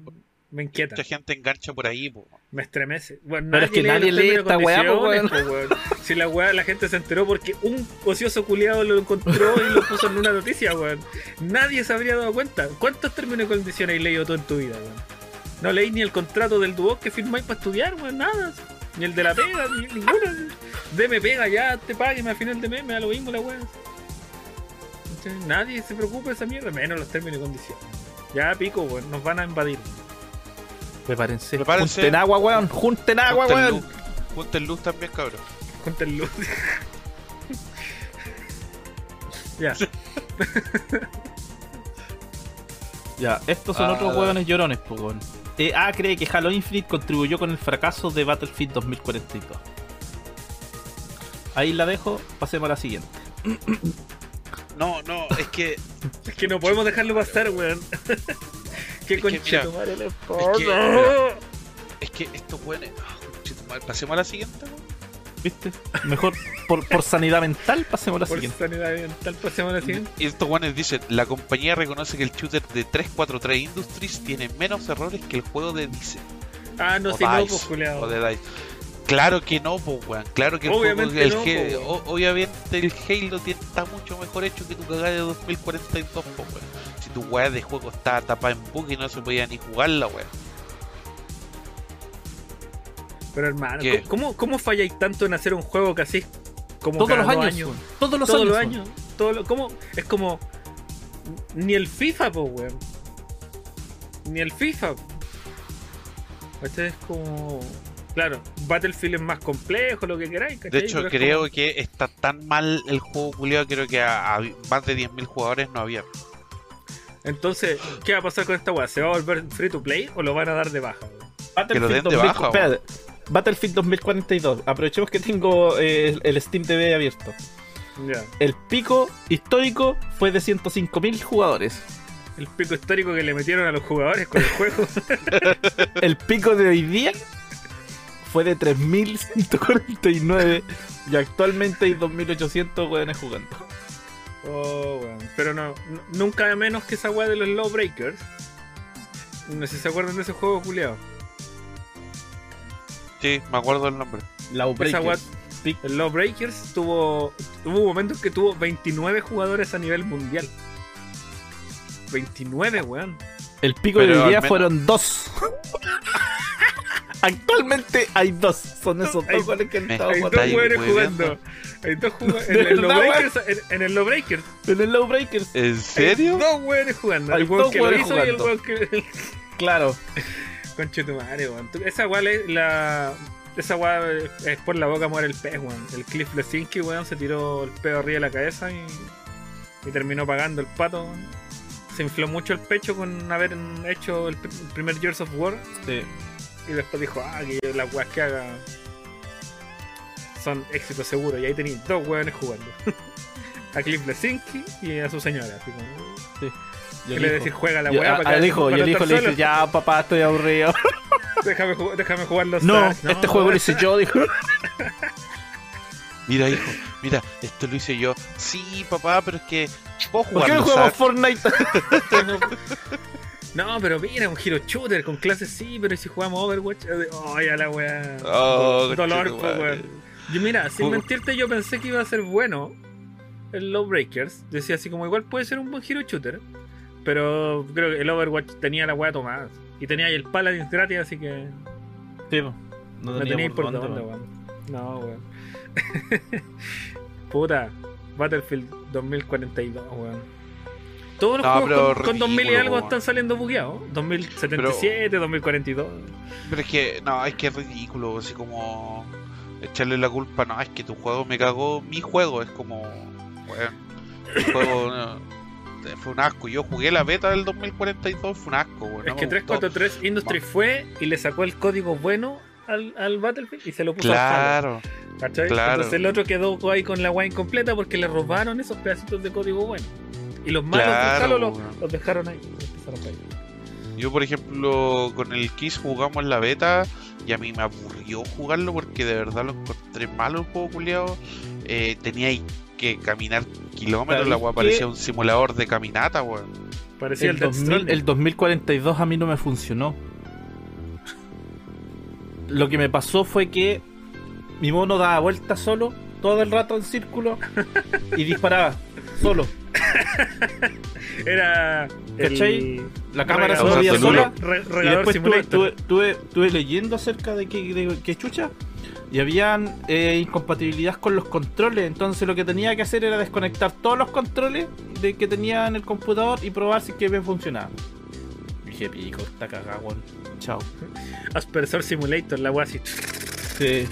me inquieta, Mucha gente engancha por ahí, po. me estremece. Bueno, Pero es que nadie lee esta weá, po, condiciones, po, weón. Si la weá la gente se enteró porque un ocioso culiado lo encontró y lo puso en una noticia, weón. Nadie se habría dado cuenta. ¿Cuántos términos y condiciones has leído tú en tu vida, weón? No leí ni el contrato del Duoc que firmáis para estudiar, weón, nada. Ni el de la pega, ni ninguno. Deme pega ya, te pague al final de mes, me da lo mismo la weá. ¿Cachai? Nadie se preocupa de esa mierda, menos los términos y condiciones. Ya pico, weón, nos van a invadir. Prepárense. Prepárense. Junten agua, weón. Junten agua, Junten weón. luz. Junten luz también, cabrón. Junten luz. ya. Ya, estos son Ah. otros hueones llorones, pues, weón. EA cree que Halo Infinite contribuyó con el fracaso de Battlefield 2042. Ahí la dejo, pasemos a la siguiente. No, no, es que. Es que no podemos dejarlo pasar, weón. Qué es que, mira, Es que estos weones. ah, Pasemos a la siguiente, weón. ¿Viste? Mejor por, por sanidad mental, pasemos a la Por siguiente. sanidad mental, pasemos a la siguiente. Y estos weones dicen: La compañía reconoce que el shooter de 343 Industries tiene menos errores que el juego de Dice. Ah, no, o si no, Dice, pues, o de Dice. Claro que no, pues, weón. Claro que el juego, el no, Ge- po, o- obviamente el Halo tiene- está mucho mejor hecho que tu cagada de 2042, pues, weón. Si tu weá de juego está tapada en bug y no se podía ni jugarla, weón. Pero hermano, ¿Qué? ¿cómo, ¿cómo falláis tanto en hacer un juego que hacéis como Todos cada los dos años. Todos los todos años. los años. Todos los- ¿Cómo? Es como. Ni el FIFA, po, weón. Ni el FIFA. Este es como. Claro, Battlefield es más complejo, lo que queráis, De ¿cachai? hecho, Pero es creo como- que está tan mal el juego culiado, creo que a, a más de 10.000 jugadores no había. Entonces, ¿qué va a pasar con esta weá? ¿Se va a volver free to play o lo van a dar de baja? lo den de 2000 baja, espérate. Battlefield 2042. Aprovechemos que tengo eh, el- Steam TV abierto. El pico histórico fue de 105.000 jugadores. El pico histórico que le metieron a los jugadores con el juego. El pico de hoy día fue de 3.149 y actualmente hay 2.800 weones jugando. Oh, weón. Pero no, nunca menos que esa weá de los Lawbreakers. No sé si se acuerdan de ese juego culiado. Sí, me acuerdo del nombre. La Esa weá, el Lawbreakers tuvo. Hubo momentos que tuvo 29 jugadores a nivel mundial. 29, weón. El pico Pero de hoy día menos- fueron dos. Actualmente hay dos. Son esos Hay- dos goles que han me- estado Hay dos hueveando. jugando. Hay dos jugadores. ¿De En, el verdad, Lawbreakers, en, el Lawbreakers. en el Low Breakers. ¿En Hay serio? dos weones jugando. Hay el weón dos que lo hizo y el jugando. weón que. Claro. Conchetumare, weón. Tú- Esa weá le- la. Esa weá es por la boca muere el pez, weón. El Cliff Lesinski, weón, se tiró el pedo arriba de la cabeza y. Y terminó pagando el pato, weón. Se infló mucho el pecho con haber hecho el primer Years of War. Sí. Y después dijo, ah, que las weas que haga son éxito seguro. Y ahí tenéis dos weones jugando. a Cliff Lesinski y a su señora. Así como, Y ¿Qué el le hijo. decir juega la Y wea a- para al que- hijo, y para el hijo le dice, ya papá, estoy aburrido. Déjame, déjame jugar los No, Stars. este juego lo hice yo, dijo. Mira, hijo, mira, esto lo hice yo. Sí, papá, pero es que puedo ¿Por jugar. qué no los jugamos? Fortnite? No, pero mira, un hero shooter con clases sí, pero ¿y si jugamos Overwatch, oh, ya la wea. Oh, Do- dolor, conchetumare. weón. Yo, mira, sin mentirte, yo pensé que iba a ser bueno el Lawbreakers. Decía así como igual puede ser un buen hero shooter. Pero creo que el Overwatch tenía la wea tomada. Y tenía ahí el Paladins gratis, así que Sí, no no tenía tenía por por dónde, dónde. weón. No, weón. Puta, Battlefield 2042, weón. Todos los No, juegos pero con, con 2000 y algo están saliendo bugueados. 2077, 2042. Pero es que, no, es que es ridículo, así como echarle la culpa, no, es que tu juego me cagó, mi juego, es como, bueno, el juego no, fue un asco, yo jugué la beta del 2042, fue un asco, weón, Es que me gustó. 343 Industries fue y le sacó el código bueno al, al Battlefield y se lo puso al Claro, Halo, ¿cachai? claro. Entonces el otro quedó ahí con la wine completa porque le robaron esos pedacitos de código bueno. Y los malos Claro, del Halo los, los dejaron ahí. y empezaron a caer. yo por ejemplo con el Kiss jugamos la beta y a mí me aburrió jugarlo porque de verdad lo encontré malo el juego culiado, eh, tenía que caminar kilómetros, la ¿Sabes weá parecía un simulador de caminata, weón. Parecía el, El, Death 2000 Stranding. el 2042 a mí no me funcionó. Lo que me pasó fue que mi mono daba vueltas solo, todo el rato en círculo, y disparaba solo. Era ¿Cachai? el... La cámara se movía sola. Re- Y después estuve, estuve- estuve- estuve leyendo acerca de qué de qué chucha. Y habían eh, incompatibilidad con los controles. Entonces lo que tenía que hacer era desconectar todos los controles de que tenía en el computador y probar si que me funcionaba. Dije, pico, está cagado, weón. Chao. Aspersor Simulator, la wea así. Sí.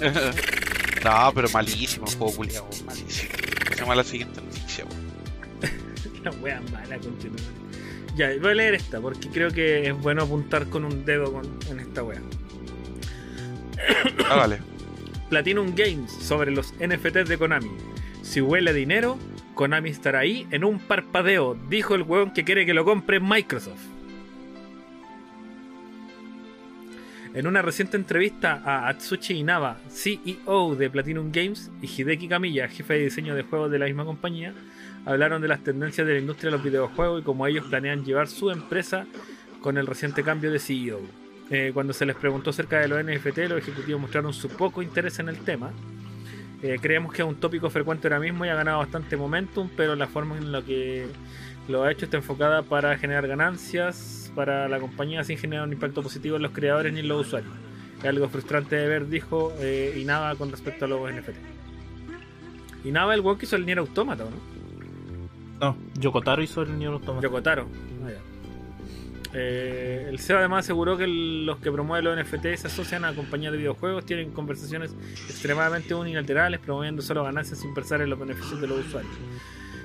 no, pero malísimo el juego culiado, malísimo. Pasemos a la siguiente. La wea mala, conchetumare. Ya, voy a leer esta porque creo que es bueno apuntar con un dedo con, en esta wea. Ah, vale. Platinum Games sobre los NFTs de Konami. Si huele a dinero, Konami estará ahí en un parpadeo, dijo el weón que quiere que lo compre Microsoft. En una reciente entrevista a Atsushi Inaba, CEO de Platinum Games, y Hideki Kamiya, jefe de diseño de juegos de la misma compañía, hablaron de las tendencias de la industria de los videojuegos y cómo ellos planean llevar su empresa con el reciente cambio de CEO. Eh, cuando se les preguntó acerca de los NFT, los ejecutivos mostraron su poco interés en el tema. Eh, creemos que es un tópico frecuente ahora mismo y ha ganado bastante momentum, pero la forma en la que lo ha hecho está enfocada para generar ganancias para la compañía sin generar un impacto positivo en los creadores ni en los usuarios. Es algo frustrante de ver, dijo eh, Inaba con respecto a los NFT. Y Nava el weón que hizo el Nier Automata, ¿o ¿no? No, Yokotaro hizo el Nier Automata. Yokotaro. Ah, ya. Eh, el CEO además aseguró que el- los que promueven los NFT se asocian a compañías de videojuegos, tienen conversaciones extremadamente unilaterales, promoviendo solo ganancias sin pensar en los beneficios de los usuarios.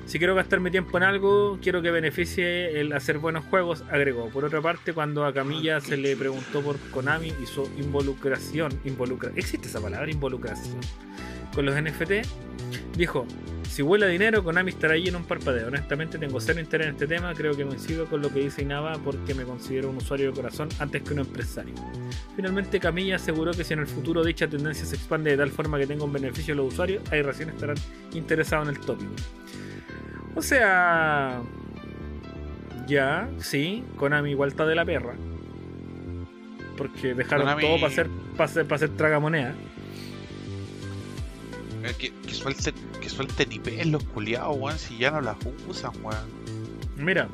Si quiero gastar mi tiempo en algo, quiero que beneficie el hacer buenos juegos, agregó. Por otra parte, cuando a Camilla se le preguntó por Konami y su involucración, involucra, ¿existe esa palabra? Involucración. Con los NFT, dijo, si huele a dinero, Konami estará allí en un parpadeo. Honestamente tengo cero interés en este tema, creo que coincido con lo que dice Inaba porque me considero un usuario de corazón antes que un empresario. Finalmente Camilla aseguró que si en el futuro dicha tendencia se expande de tal forma que tenga un beneficio a los usuarios, ahí recién estarán interesados en el tópico. O sea... Ya, sí, Konami igual está de la perra. Porque dejaron Konami- todo para hacer, para hacer, para hacer tragamoneda. Que, que suelten, que suelten IP los culiados, weón, si ya no las usan, weón. Mira,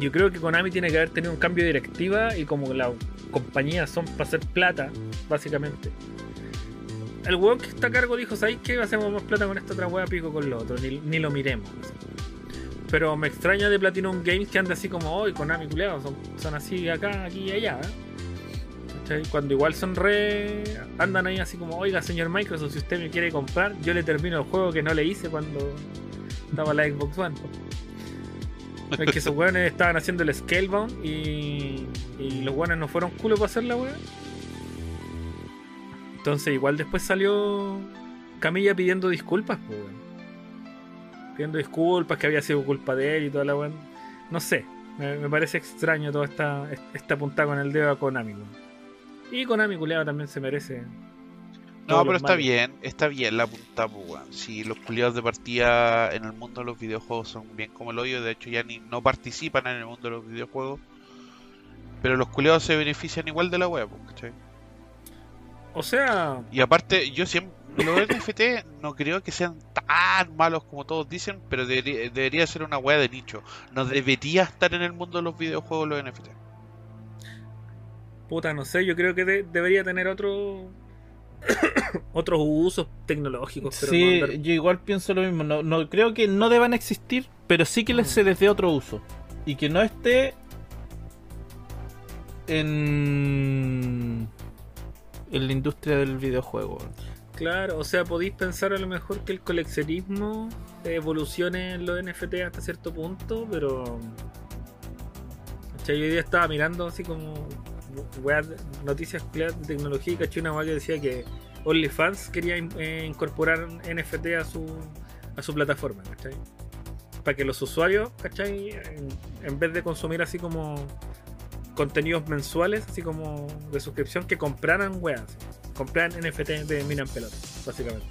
yo creo que Konami tiene que haber tenido un cambio de directiva y como las compañías son para hacer plata, básicamente. El weón que está a cargo dijo, ¿sabéis qué? Hacemos más plata con esta otra wea pico con lo otro, ni, lo miremos. Pero me extraña de Platinum Games que ande así como hoy, Konami culeados, son, son así acá, aquí y allá. ¿eh? ¿Cachai? Cuando igual son re. andan ahí así como, oiga señor Microsoft, si usted me quiere comprar, yo le termino el juego que no le hice cuando estaba la Xbox One. Es que esos weones estaban haciendo el Scalebound y, y los weones no fueron culo para hacer la wea. Entonces igual después salió Camilla pidiendo disculpas, pues weón. Pidiendo disculpas que había sido culpa de él y toda la weón. No sé, me, me parece extraño toda esta, esta puntada con el dedo a Konami, weón. Y Konami culeado también se merece. No, pero está bien, está bien la punta, pues. Si los culiados de partida en el mundo de los videojuegos son bien como el hoyo, de hecho ya ni no participan en el mundo de los videojuegos. Pero los culiados se benefician igual de la web, pues, ¿cachai? O sea, Y aparte, yo siempre. Los NFT no creo que sean tan malos como todos dicen, pero debería, debería ser una wea de nicho. No debería estar en el mundo de los videojuegos los NFT. Puta, no sé, yo creo que de- debería tener otro. otros usos tecnológicos. Pero sí, no andar- yo igual pienso lo mismo. No, no creo que no deban existir, pero sí que les se les dé otro uso. Y que no esté en, en la industria del videojuego. Claro, o sea, podéis pensar a lo mejor que el coleccionismo evolucione en los NFT hasta cierto punto, pero. ¿cachai? Yo hoy día estaba mirando así como de- noticias de tecnología y caché una wea que decía que OnlyFans quería eh, incorporar NFT a su a su plataforma, ¿cachai? Para que los usuarios, ¿cachai? En, en vez de consumir así como contenidos mensuales, así como de suscripción, que compraran weas. Compraran NFT de Minan Pelota, básicamente.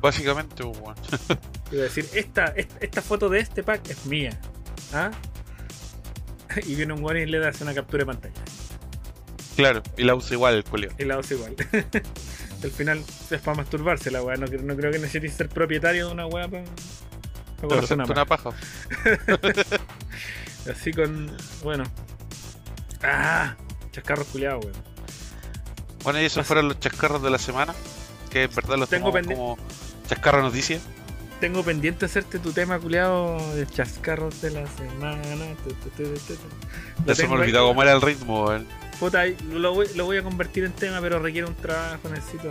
Básicamente, pues, weón. Iba a decir, esta, esta, esta foto de este pack es mía. ¿Ah? Y viene un weón y le das una captura de pantalla. Claro, y la usa igual el culiao. Y la hace igual. Al final es para masturbarse la weá. No, cre- no creo que necesites ser propietario de una weá para, Te comerse una paja. una paja. Así con. Bueno. ¡Ah! Chascarros culiados, weón. Bueno, y esos Así- fueron los chascarros de la semana. Que en verdad los Tengo como chascarro noticias. Tengo pendiente hacerte tu tema culiado de chascarros de la semana. Lo Ya se me olvidó cómo era el ritmo, weón. Puta, lo voy, lo voy a convertir en tema, pero requiere un trabajo, necesito.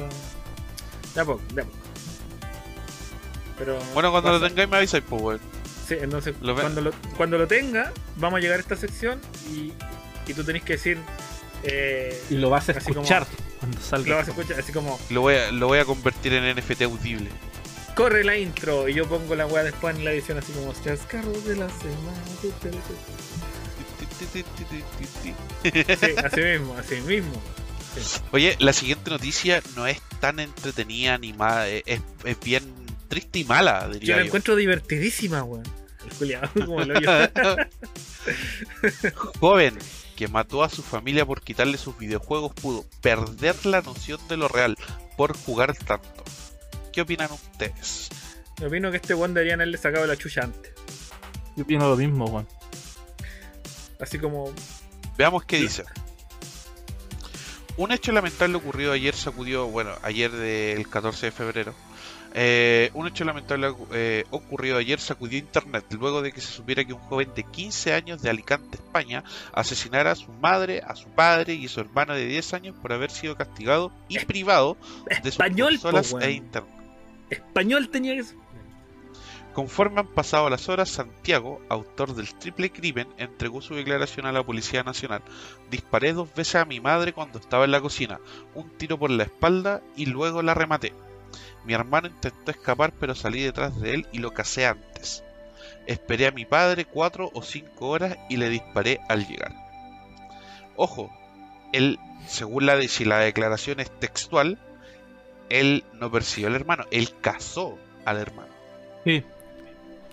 De a poco, de a poco. Pero. Bueno, cuando pasa- lo tengáis me avisáis, pues, weón. Sí, entonces, Lo cuando, lo, cuando lo tenga, vamos a llegar a esta sección y, y tú tenés que decir. Eh, Y lo vas a Así como- escuchar cuando salga. lo vas a escuchar así como: Lo voy, a, lo voy a convertir en NFT audible. corre la intro. Y yo pongo la weá después en la edición, así como: chascarros de la semana. Sí, así mismo, así mismo. Oye, la siguiente noticia no es tan entretenida ni más, es, es bien triste y mala, Yo diría la yo. encuentro divertidísima, weón. El culiado, como el hoyo. Joven que mató a su familia por quitarle sus videojuegos pudo perder la noción de lo real por jugar tanto. ¿Qué opinan ustedes? Yo opino que este weón deberían haberle sacado la chucha antes. Yo opino lo mismo, Juan. Así como. Veamos qué dice. Un hecho lamentable ocurrido ayer sacudió, bueno, ayer del 14 de febrero, Eh, un hecho lamentable eh, ocurrido ayer sacudió internet luego de que se supiera que un joven de 15 años de Alicante, España, asesinara a su madre, a su padre y a su hermana de 10 años por haber sido castigado y privado de sus Español, po, e internet. Español tenía que ser. Conforme han pasado las horas, Santiago, autor del triple crimen, entregó su declaración a la Policía Nacional. Disparé dos veces a mi madre cuando estaba en la cocina, un tiro por la espalda y luego la rematé. Mi hermano intentó escapar pero salí detrás de él y lo casé antes. Esperé a mi padre cuatro o cinco horas y le disparé al llegar. Ojo, él, según la, si la declaración es textual, él no persiguió al hermano, él casó al hermano. Sí.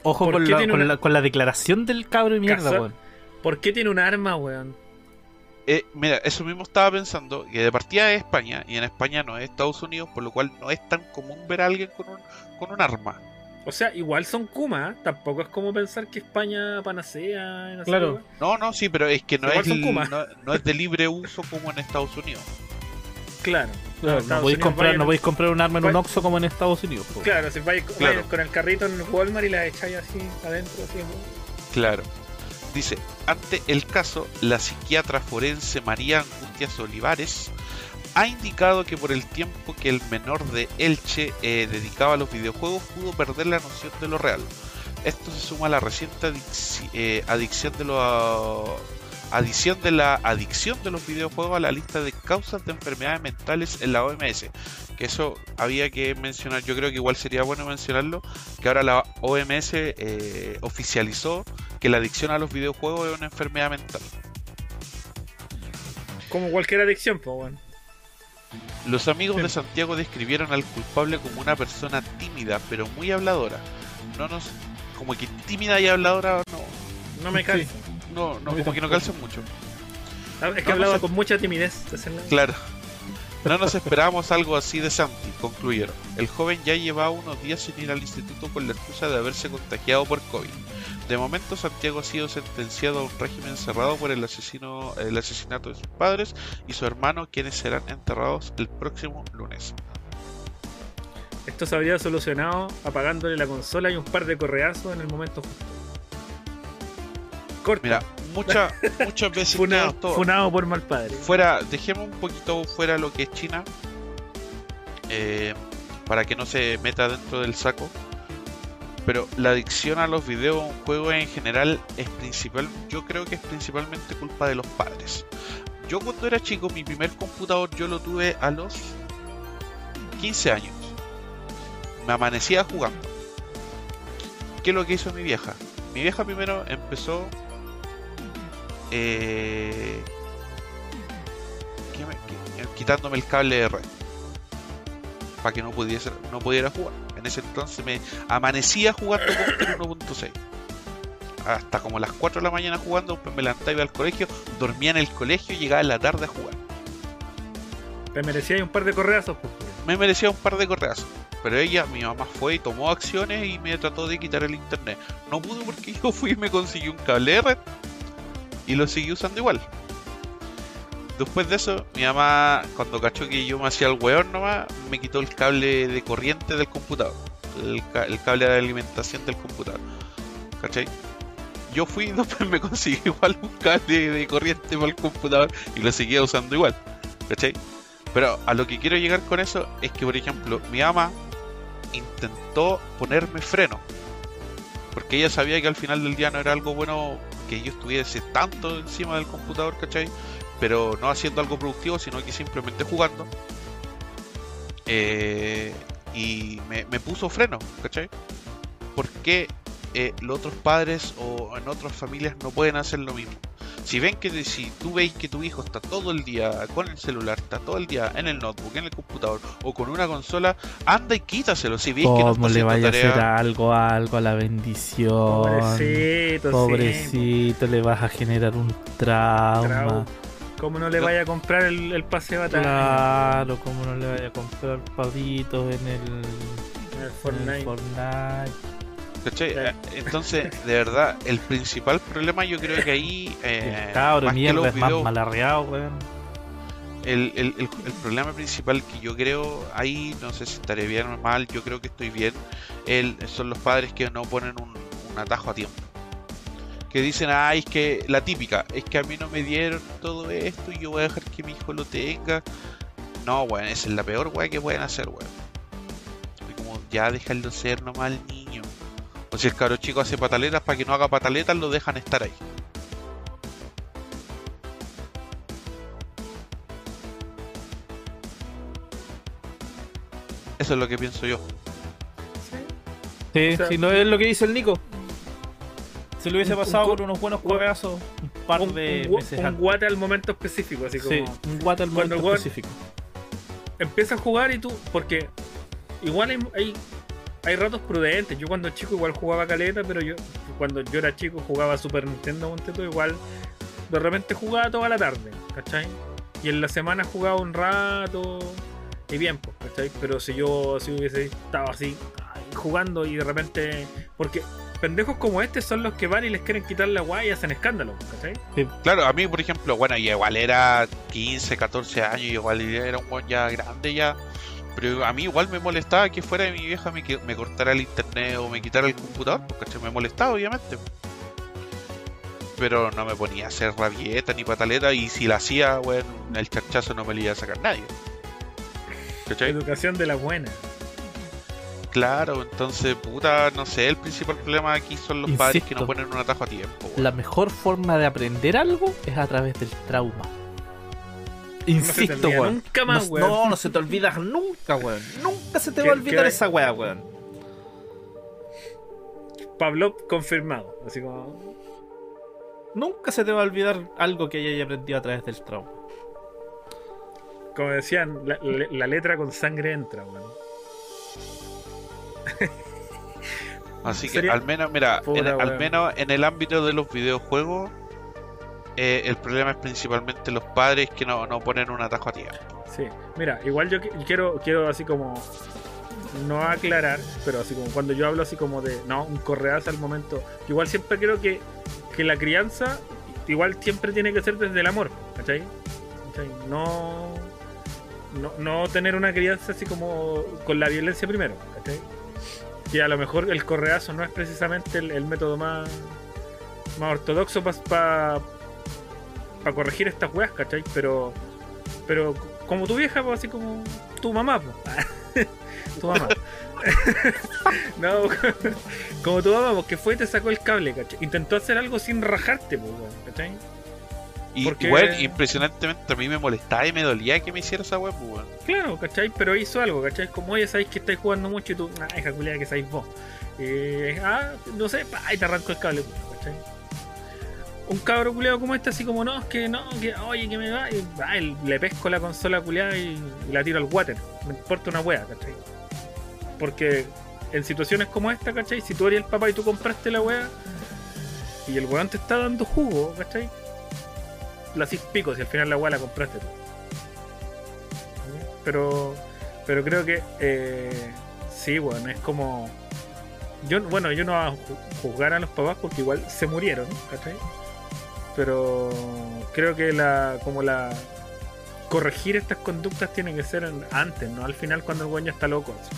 Ojo ¿Por con qué la, tiene con, una- la, con la declaración del cabro de mierda, weón. ¿Por qué tiene un arma, weón? Eh, mira, eso mismo estaba pensando, que de partida es España, y en España no es Estados Unidos, por lo cual no es tan común ver a alguien con un, con un arma. O sea, igual son Kuma, ¿eh? tampoco es como pensar que España panacea. No sé, Claro. No, no, sí, pero es que no, es, son l- Kuma. no, no es de libre uso como en Estados Unidos. Claro. Claro, no, podéis Unidos comprar, vayan- no podéis comprar un arma en un Oxxo como en Estados Unidos. Claro, si vais, Claro. con el carrito en Walmart y la echáis así adentro, así. Claro. Dice, ante el caso, la psiquiatra forense María Angustias Olivares ha indicado que por el tiempo que el menor de Elche eh, dedicaba a los videojuegos pudo perder la noción de lo real. Esto se suma a la reciente adic- eh, adicción de los adición de la adicción de los videojuegos a la lista de causas de enfermedades mentales en la OMS. Que eso había que mencionar, yo creo que igual sería bueno mencionarlo, que ahora la OMS eh, oficializó que la adicción a los videojuegos es una enfermedad mental. Como cualquier adicción, pues, weón. Los amigos Sí. de Santiago describieron al culpable como una persona tímida, pero muy habladora. No nos, como que tímida y habladora no, No me Sí. No, no como que no calzan mucho. Ah, Es que No, no hablaba con mucha timidez. la- Claro. No nos esperábamos algo así de Santi, concluyeron. El joven ya llevaba unos días sin ir al instituto con la excusa de haberse contagiado por COVID. De momento, Santiago ha sido sentenciado a un régimen cerrado por el, asesino, el asesinato de sus padres y su hermano, quienes serán enterrados el próximo lunes. Esto se habría solucionado apagándole la consola y un par de correazos en el momento justo. Corta. Mira, muchas muchas veces funado, esto- funado por mal padre. fuera, dejemos un poquito fuera lo que es China, eh, para que no se meta dentro del saco. Pero la adicción a los videojuegos en general es principal, yo creo que es principalmente culpa de los padres. Yo cuando era chico, mi primer computador yo lo tuve a los 15 años. Me amanecía jugando. ¿Qué es lo que hizo mi vieja? Mi vieja primero empezó eh, ¿qué me- qué- eh, quitándome el cable de red para que no pudiese no pudiera jugar. En ese entonces me amanecía jugando Counter 1.6 hasta como las 4 de la mañana jugando, después me levantaba iba al colegio, dormía en el colegio y llegaba en la tarde a jugar. Te merecía un par de correazos, pues. Me merecía un par de correazos. Pero ella, mi mamá fue y tomó acciones y me trató de quitar el internet. No pude porque yo fui y me conseguí un cable de red y lo seguí usando igual. Después de eso, mi mamá, cuando cachó que yo me hacía el weón nomás, me quitó el cable de corriente del computador. El, ca- el cable de alimentación del computador. ¿Cachai? Yo fui y después me conseguí igual un cable de corriente para el computador y lo seguía usando igual. ¿Cachai? Pero a lo que quiero llegar con eso es que, por ejemplo, mi mamá intentó ponerme freno. Porque ella sabía que al final del día no era algo bueno que yo estuviese tanto encima del computador, ¿cachai? Pero no haciendo algo productivo, sino que simplemente jugando. Eh, y me, puso freno, ¿cachai? Porque eh, los otros padres o en otras familias no pueden hacer lo mismo. Si ven que si tú veis que tu hijo está todo el día con el celular, está todo el día en el notebook, en el computador o con una consola, anda y quítaselo. Si veis que no está ¿Cómo le vaya a hacer algo, algo a la bendición? Pobrecito, sí. Pobrecito, le vas a generar un trauma. Trauma. ¿Cómo no le No. vaya a comprar el, el pase de batalla? Claro, ¿cómo no le vaya a comprar pavitos en el, En el en Fortnite. el Fortnite? Eh, Entonces, de verdad, el principal problema yo creo que ahí, eh, cabro más que mierda los es más videos- malarreado, weón. el, el, el, el problema principal que yo creo ahí, no sé si estaré bien o mal, yo creo que estoy bien, el, son los padres que no ponen un, un atajo a tiempo. Que dicen, ay, es que la típica, es que a mí no me dieron todo esto y yo voy a dejar que mi hijo lo tenga. No, weón, esa es la peor weá que pueden hacer, weón. Como ya dejarlo ser nomás al niño. O si el cabro chico hace pataletas, para que no haga pataletas, lo dejan estar ahí. Eso es lo que pienso yo. Sí, O sea, si no es lo que dice el Nico. Se lo hubiese Un- un pasado co- con unos buenos juegazos un par un, de un, meses un guate al momento específico, así como Sí, un guate al momento específico. empieza a jugar y tú, porque igual hay, hay, hay ratos prudentes. Yo cuando chico igual jugaba caleta, pero yo cuando yo era chico jugaba Super Nintendo, ponte tú, igual de repente jugaba toda la tarde, ¿cachai? Y en la semana jugaba un rato y bien, pues, ¿cachai? Pero si yo si hubiese estado así jugando y de repente, porque pendejos como este son los que van y les quieren quitar la guay y hacen escándalo, ¿cachai? Claro, a mí, por ejemplo, bueno, igual era 15, 14 años, y igual era un ya grande ya. Pero a mí igual me molestaba que fuera de mi vieja me, que- me cortara el internet o me quitara el computador, porque me molestaba, obviamente. Pero no me ponía a hacer rabieta ni pataleta, y si la hacía, bueno, el charchazo no me lo iba a sacar nadie. ¿Cachai? Educación de la buena. Claro, entonces, puta, no sé, el principal problema aquí son los padres que no ponen un atajo a tiempo. La mejor forma de aprender algo es a través del trauma. Insisto, olvida weón. nunca más, no, weón. no, no se te olvidas nunca, weón. Nunca se te va a olvidar esa weá, weón. Pablo confirmado, así como Nunca se te va a olvidar algo que hayas aprendido a través del trauma. como decían, la, la- la letra con sangre entra, weón. Así que Sería- al menos, mira, en- al menos en el ámbito de los videojuegos, eh, el problema es principalmente los padres que no, no ponen un atajo a tiempo. Sí, mira, igual yo qui- quiero, quiero así como no aclarar, pero así como cuando yo hablo así como de no, un correazo al momento, igual siempre creo que, que la crianza igual siempre tiene que ser desde el amor, ¿cachai? ¿Cachai? No, no, no tener una crianza así como con la violencia primero, ¿cachai? Y a lo mejor el correazo no es precisamente el, método más, más ortodoxo para corregir estas weas, ¿cachai? Pero, pero como tu vieja, pues, así como tu mamá, pues. tu mamá. no, como tu mamá, porque fue y te sacó el cable, ¿cachai? Intentó hacer algo sin rajarte, pues, weón, ¿cachai? Y Porque- igual, impresionantemente a mí me molestaba y me dolía que me hiciera esa web, weón. Claro, ¿cachai? Pero hizo algo, ¿cachai? Como oye, sabéis que estáis jugando mucho y tú, ah, hija culiada que sabéis vos. Eh, ah, no sé, pa, y te arrancó el cable, ¿cachai? Un cabro culiado como este, así como, no, es que no, que oye, que me va, ah, le pesco la consola culiada y, la tiro al water. Me importa una wea, ¿cachai? Porque en situaciones como esta, ¿cachai? Si tú eres el papá y tú compraste la wea y el weón te está dando jugo, ¿cachai? La hacís pico si al final la wea la compraste tú. Pero, pero creo que eh, sí, bueno, es como. Yo, bueno, yo no voy a ju- juzgar a los papás porque igual se murieron, ¿cachai? Pero creo que la, como la corregir estas conductas tiene que ser antes, ¿no? Al final cuando el güey ya está loco. así.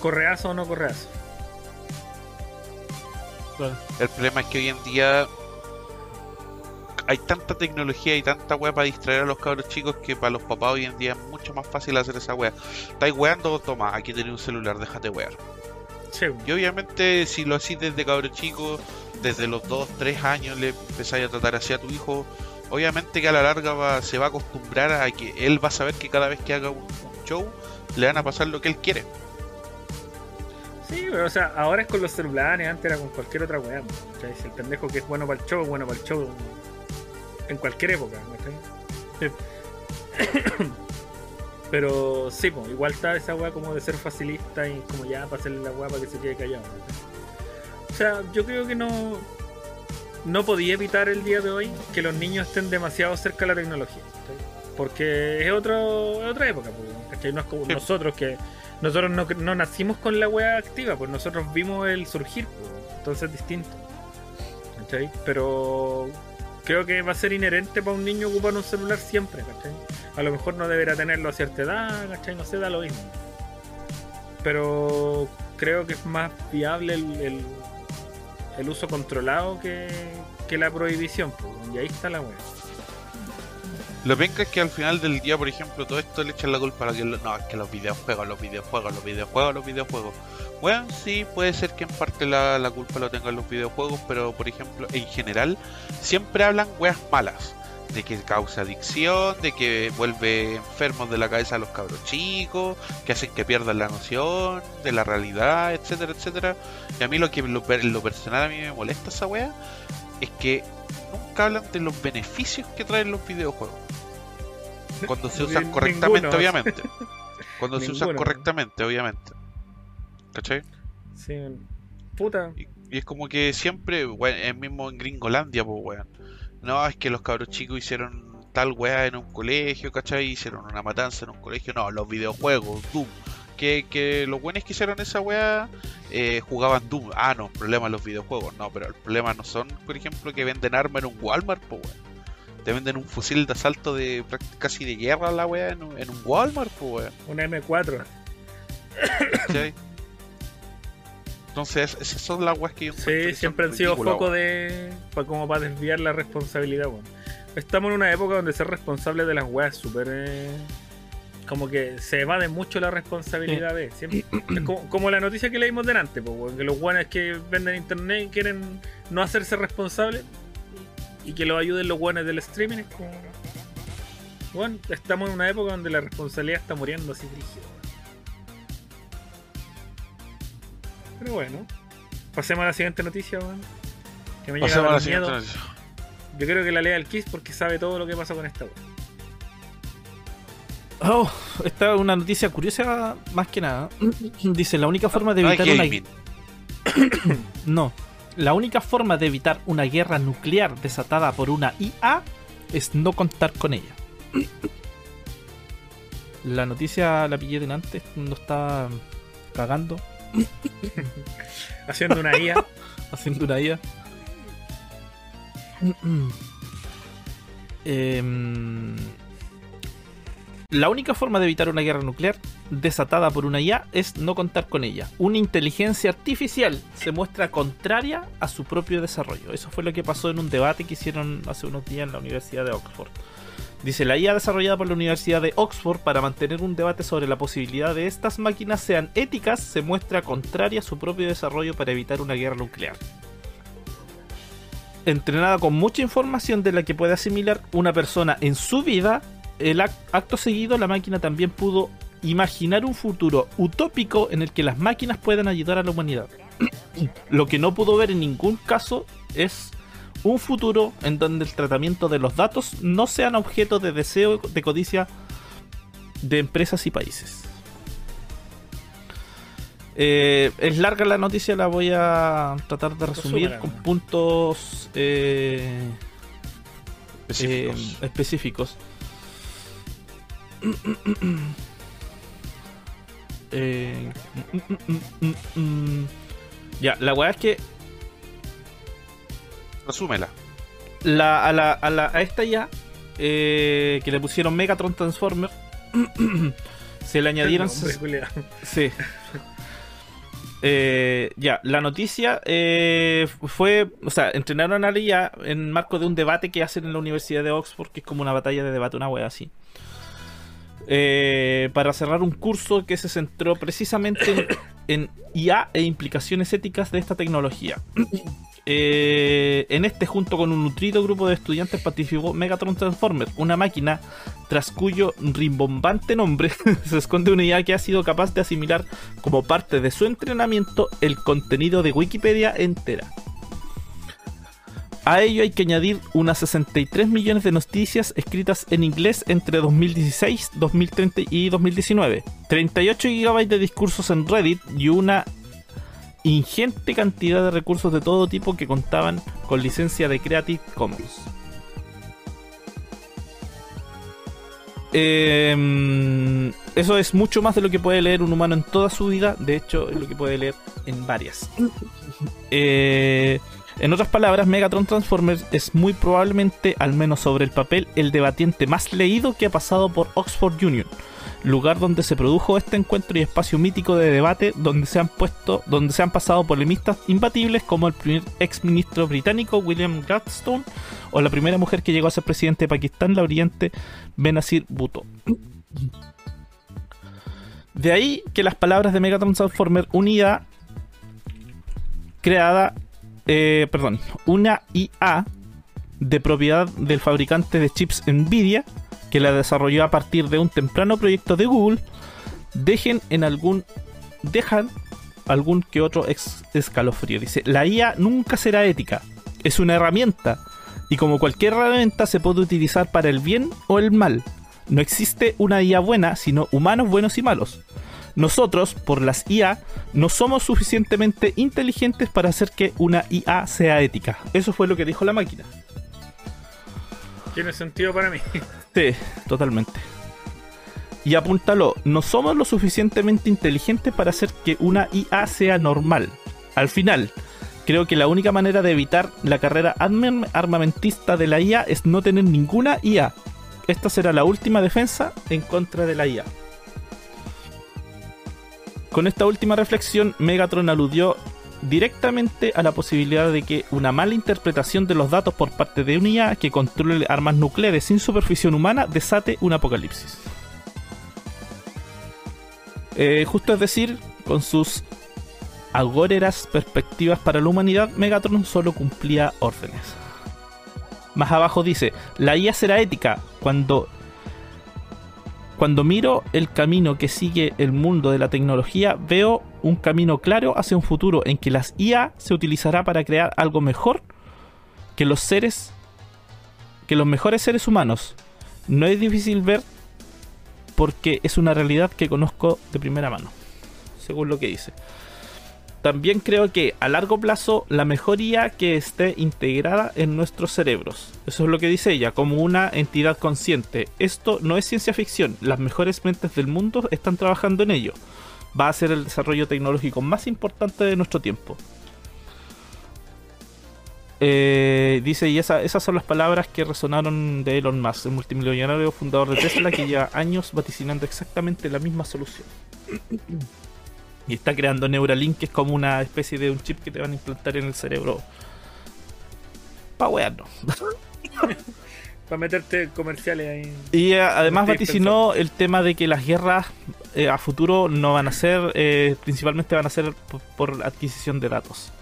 ¿Correazo o no correazo? El problema es que hoy en día hay tanta tecnología y tanta weá para distraer a los cabros chicos que para los papás hoy en día es mucho más fácil hacer esa weá. Estáis weando, toma, aquí tenés un celular, déjate wear. Sí, Y obviamente si lo hacís desde cabro chico, desde los 2, 3 años le empezáis a tratar así a tu hijo, obviamente que a la larga va- se va a acostumbrar a que él va a saber que cada vez que haga un, show le van a pasar lo que él quiere. Sí, pero o sea, ahora es con los celulares, antes era con cualquier otra weá. ¿cachai? Si el pendejo que es bueno para el show, es bueno para el show en cualquier época, ¿cachai? Pero sí, pues, igual está esa weá como de ser facilista y como ya para hacerle la weá para que se quede callado. Sea, yo creo que no. No podía evitar el día de hoy que los niños estén demasiado cerca de la tecnología. Porque es otro, es otra época, pues, ¿cachai? No es como Sí. nosotros que nosotros no, no nacimos con la weá activa, pues nosotros vimos el surgir, pues, entonces es distinto. ¿Cachai? Pero creo que va a ser inherente para un niño ocupar un celular siempre, ¿cachai? A lo mejor no deberá tenerlo a cierta edad, ¿cachai? No sé, da lo mismo. Pero creo que es más viable el, el, el uso controlado que, la prohibición, y ahí está la wea. Lo penca es que al final del día, por ejemplo, todo esto le echan la culpa a que no, es que los videojuegos, los videojuegos, los videojuegos, los videojuegos. Bueno, sí, puede ser que en parte la, la culpa lo tengan los videojuegos, pero por ejemplo, en general, siempre hablan weas malas. De que causa adicción, de que vuelve enfermos de la cabeza a los cabros chicos, que hacen que pierdan la noción de la realidad, etcétera, etcétera. Y a mí lo que lo, lo personal a mí me molesta esa wea es que nunca hablan de los beneficios que traen los videojuegos. Cuando se usan correctamente, ninguno. obviamente. Cuando se usan correctamente, obviamente. ¿Cachai? Sí, puta. Y, y es como que siempre, weón, es mismo en Gringolandia, pues, weón. No, es que los cabros chicos hicieron tal weá en un colegio, ¿cachai? Hicieron una matanza en un colegio. No, los videojuegos, Doom. Que, que los buenos que hicieron esa weá eh, jugaban Doom. Ah, no, problema los videojuegos. No, pero el problema no son, por ejemplo, que venden armas en un Walmart, pues, weón. Te venden un fusil de asalto de casi de guerra la weá en un, en un Walmart, pues, weón. Una M4. ¿cachai? Entonces, esas son las weas que yo Sí, siempre han sido foco de. Pa, como para desviar la responsabilidad, weón. Estamos en una época donde ser responsable de las weas es súper. eh, como que se evade mucho la responsabilidad de. Siempre, es como, como la noticia que leímos delante, pues, weón, que los weones que venden internet y quieren no hacerse responsables y que los ayuden los weones del streaming. Es como. Bueno, estamos en una época donde la responsabilidad está muriendo así rígido. Pero bueno, pasemos a la siguiente noticia, weón. Que me llega Pasemos a la dar siguiente noticia. Yo creo que la lea el Kiss porque sabe todo lo que pasa con esta weón. Oh, esta es una noticia curiosa más que nada. Dice, la única forma de No hay evitar una... No. La única forma de evitar una guerra nuclear desatada por una IA es no contar con ella. La noticia la pillé delante, no estaba cagando, Haciendo una IA. haciendo una IA. Em, la única forma de evitar una guerra nuclear desatada por una IA es no contar con ella. Una inteligencia artificial se muestra contraria a su propio desarrollo. Eso fue lo que pasó en un debate que hicieron hace unos días en la Universidad de Oxford. Dice, la IA desarrollada por la Universidad de Oxford para mantener un debate sobre la posibilidad de estas máquinas sean éticas se muestra contraria a su propio desarrollo para evitar una guerra nuclear. Entrenada con mucha información de la que puede asimilar una persona en su vida, el ac- acto seguido la máquina también pudo imaginar un futuro utópico en el que las máquinas puedan ayudar a la humanidad. Lo que no pudo ver en ningún caso es un futuro en donde el tratamiento de los datos no sean objeto de deseo de codicia de empresas y países. Eh, es larga la noticia, la voy a tratar de resumir con puntos eh, Específicos. eh, específicos. Ya, la weá es que Resúmela. la, a, la, a, la- a esta ya, eh, que le pusieron Megatron Transformer, se le añadieron... Sí. Eh, ya, la noticia eh, fue, o sea, entrenaron a la IA en marco de un debate que hacen en la Universidad de Oxford, que es como una batalla de debate, una wea así. Eh, para cerrar un curso que se centró precisamente en, en IA e implicaciones éticas de esta tecnología. Eh, en este, junto con un nutrido grupo de estudiantes, participó Megatron Transformer, una máquina tras cuyo rimbombante nombre se esconde una IA que ha sido capaz de asimilar como parte de su entrenamiento el contenido de Wikipedia entera. A ello hay que añadir unas 63 millones de noticias escritas en inglés entre 2016, 2030 y 2019, 38 GB de discursos en Reddit y una ingente cantidad de recursos de todo tipo que contaban con licencia de Creative Commons. Eh, eso es mucho más de lo que puede leer un humano en toda su vida. De hecho, es lo que puede leer en varias. Eh, En otras palabras, Megatron Transformers es muy probablemente, al menos sobre el papel, el debatiente más leído que ha pasado por Oxford Union, lugar donde se produjo este encuentro y espacio mítico de debate donde se han puesto, donde se han pasado polemistas imbatibles como el primer ex ministro británico William Gladstone o la primera mujer que llegó a ser presidente de Pakistán, la brillante Benazir Bhutto. De ahí que las palabras de Megatron Transformer unida, creada, eh, perdón, una IA de propiedad del fabricante de chips Nvidia, que la desarrolló a partir de un temprano proyecto de Google, dejen en algún, dejan algún que otro ex- escalofrío. Dice, la IA nunca será ética, es una herramienta, y como cualquier herramienta se puede utilizar para el bien o el mal. No existe una IA buena, sino humanos buenos y malos. Nosotros, por las IA, no somos suficientemente inteligentes para hacer que una IA sea ética. Eso fue lo que dijo la máquina. Tiene sentido para mí. Sí, totalmente. Y apúntalo, no somos lo suficientemente inteligentes para hacer que una IA sea normal. Al final, creo que la única manera de evitar la carrera arm- armamentista de la IA es no tener ninguna IA. Esta será la última defensa en contra de la IA. Con esta última reflexión, Megatron aludió directamente a la posibilidad de que una mala interpretación de los datos por parte de una IA que controle armas nucleares sin supervisión humana desate un apocalipsis. Eh, justo es decir, con sus agóreras perspectivas para la humanidad, Megatron solo cumplía órdenes. Más abajo dice, la IA será ética cuando cuando miro el camino que sigue el mundo de la tecnología, veo un camino claro hacia un futuro en que las IA se utilizará para crear algo mejor que los seres, que los mejores seres humanos. No es difícil ver porque es una realidad que conozco de primera mano, según lo que dice. También creo que a largo plazo la mejoría que esté integrada en nuestros cerebros. Eso es lo que dice ella, como una entidad consciente. Esto no es ciencia ficción, las mejores mentes del mundo están trabajando en ello. Va a ser el desarrollo tecnológico más importante de nuestro tiempo. Eh, dice, y esa- esas son las palabras que resonaron de Elon Musk, el multimillonario fundador de Tesla, que lleva años vaticinando exactamente la misma solución. Y está creando Neuralink, que es como una especie de un chip que te van a implantar en el cerebro. Pa' wearnos. Para meterte comerciales ahí. Y eh, además vaticinó el tema de que las guerras eh, a futuro no van a ser, eh, principalmente van a ser por, por adquisición de datos.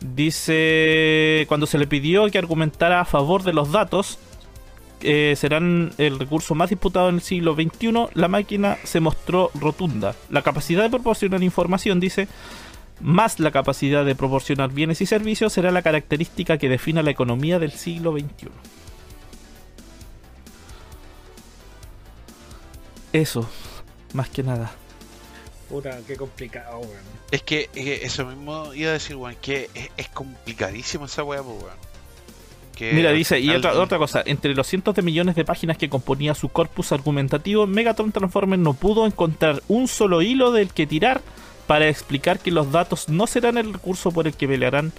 Dice, cuando se le pidió que argumentara a favor de los datos, eh, serán el recurso más disputado en el siglo XXI, la máquina se mostró rotunda. La capacidad de proporcionar información, dice, más la capacidad de proporcionar bienes y servicios será la característica que defina la economía del siglo XXI. Eso, más que nada. Puta, qué complicado, weón. Es que eh, eso mismo iba a decir, weón, que es, es complicadísimo esa weá, pues, weón. Que Mira, dice, y otra, otra cosa, entre los cientos de millones de páginas que componía su corpus argumentativo, Megatron Transformer no pudo encontrar un solo hilo del que tirar para explicar que los datos no serán el recurso por el que pelearán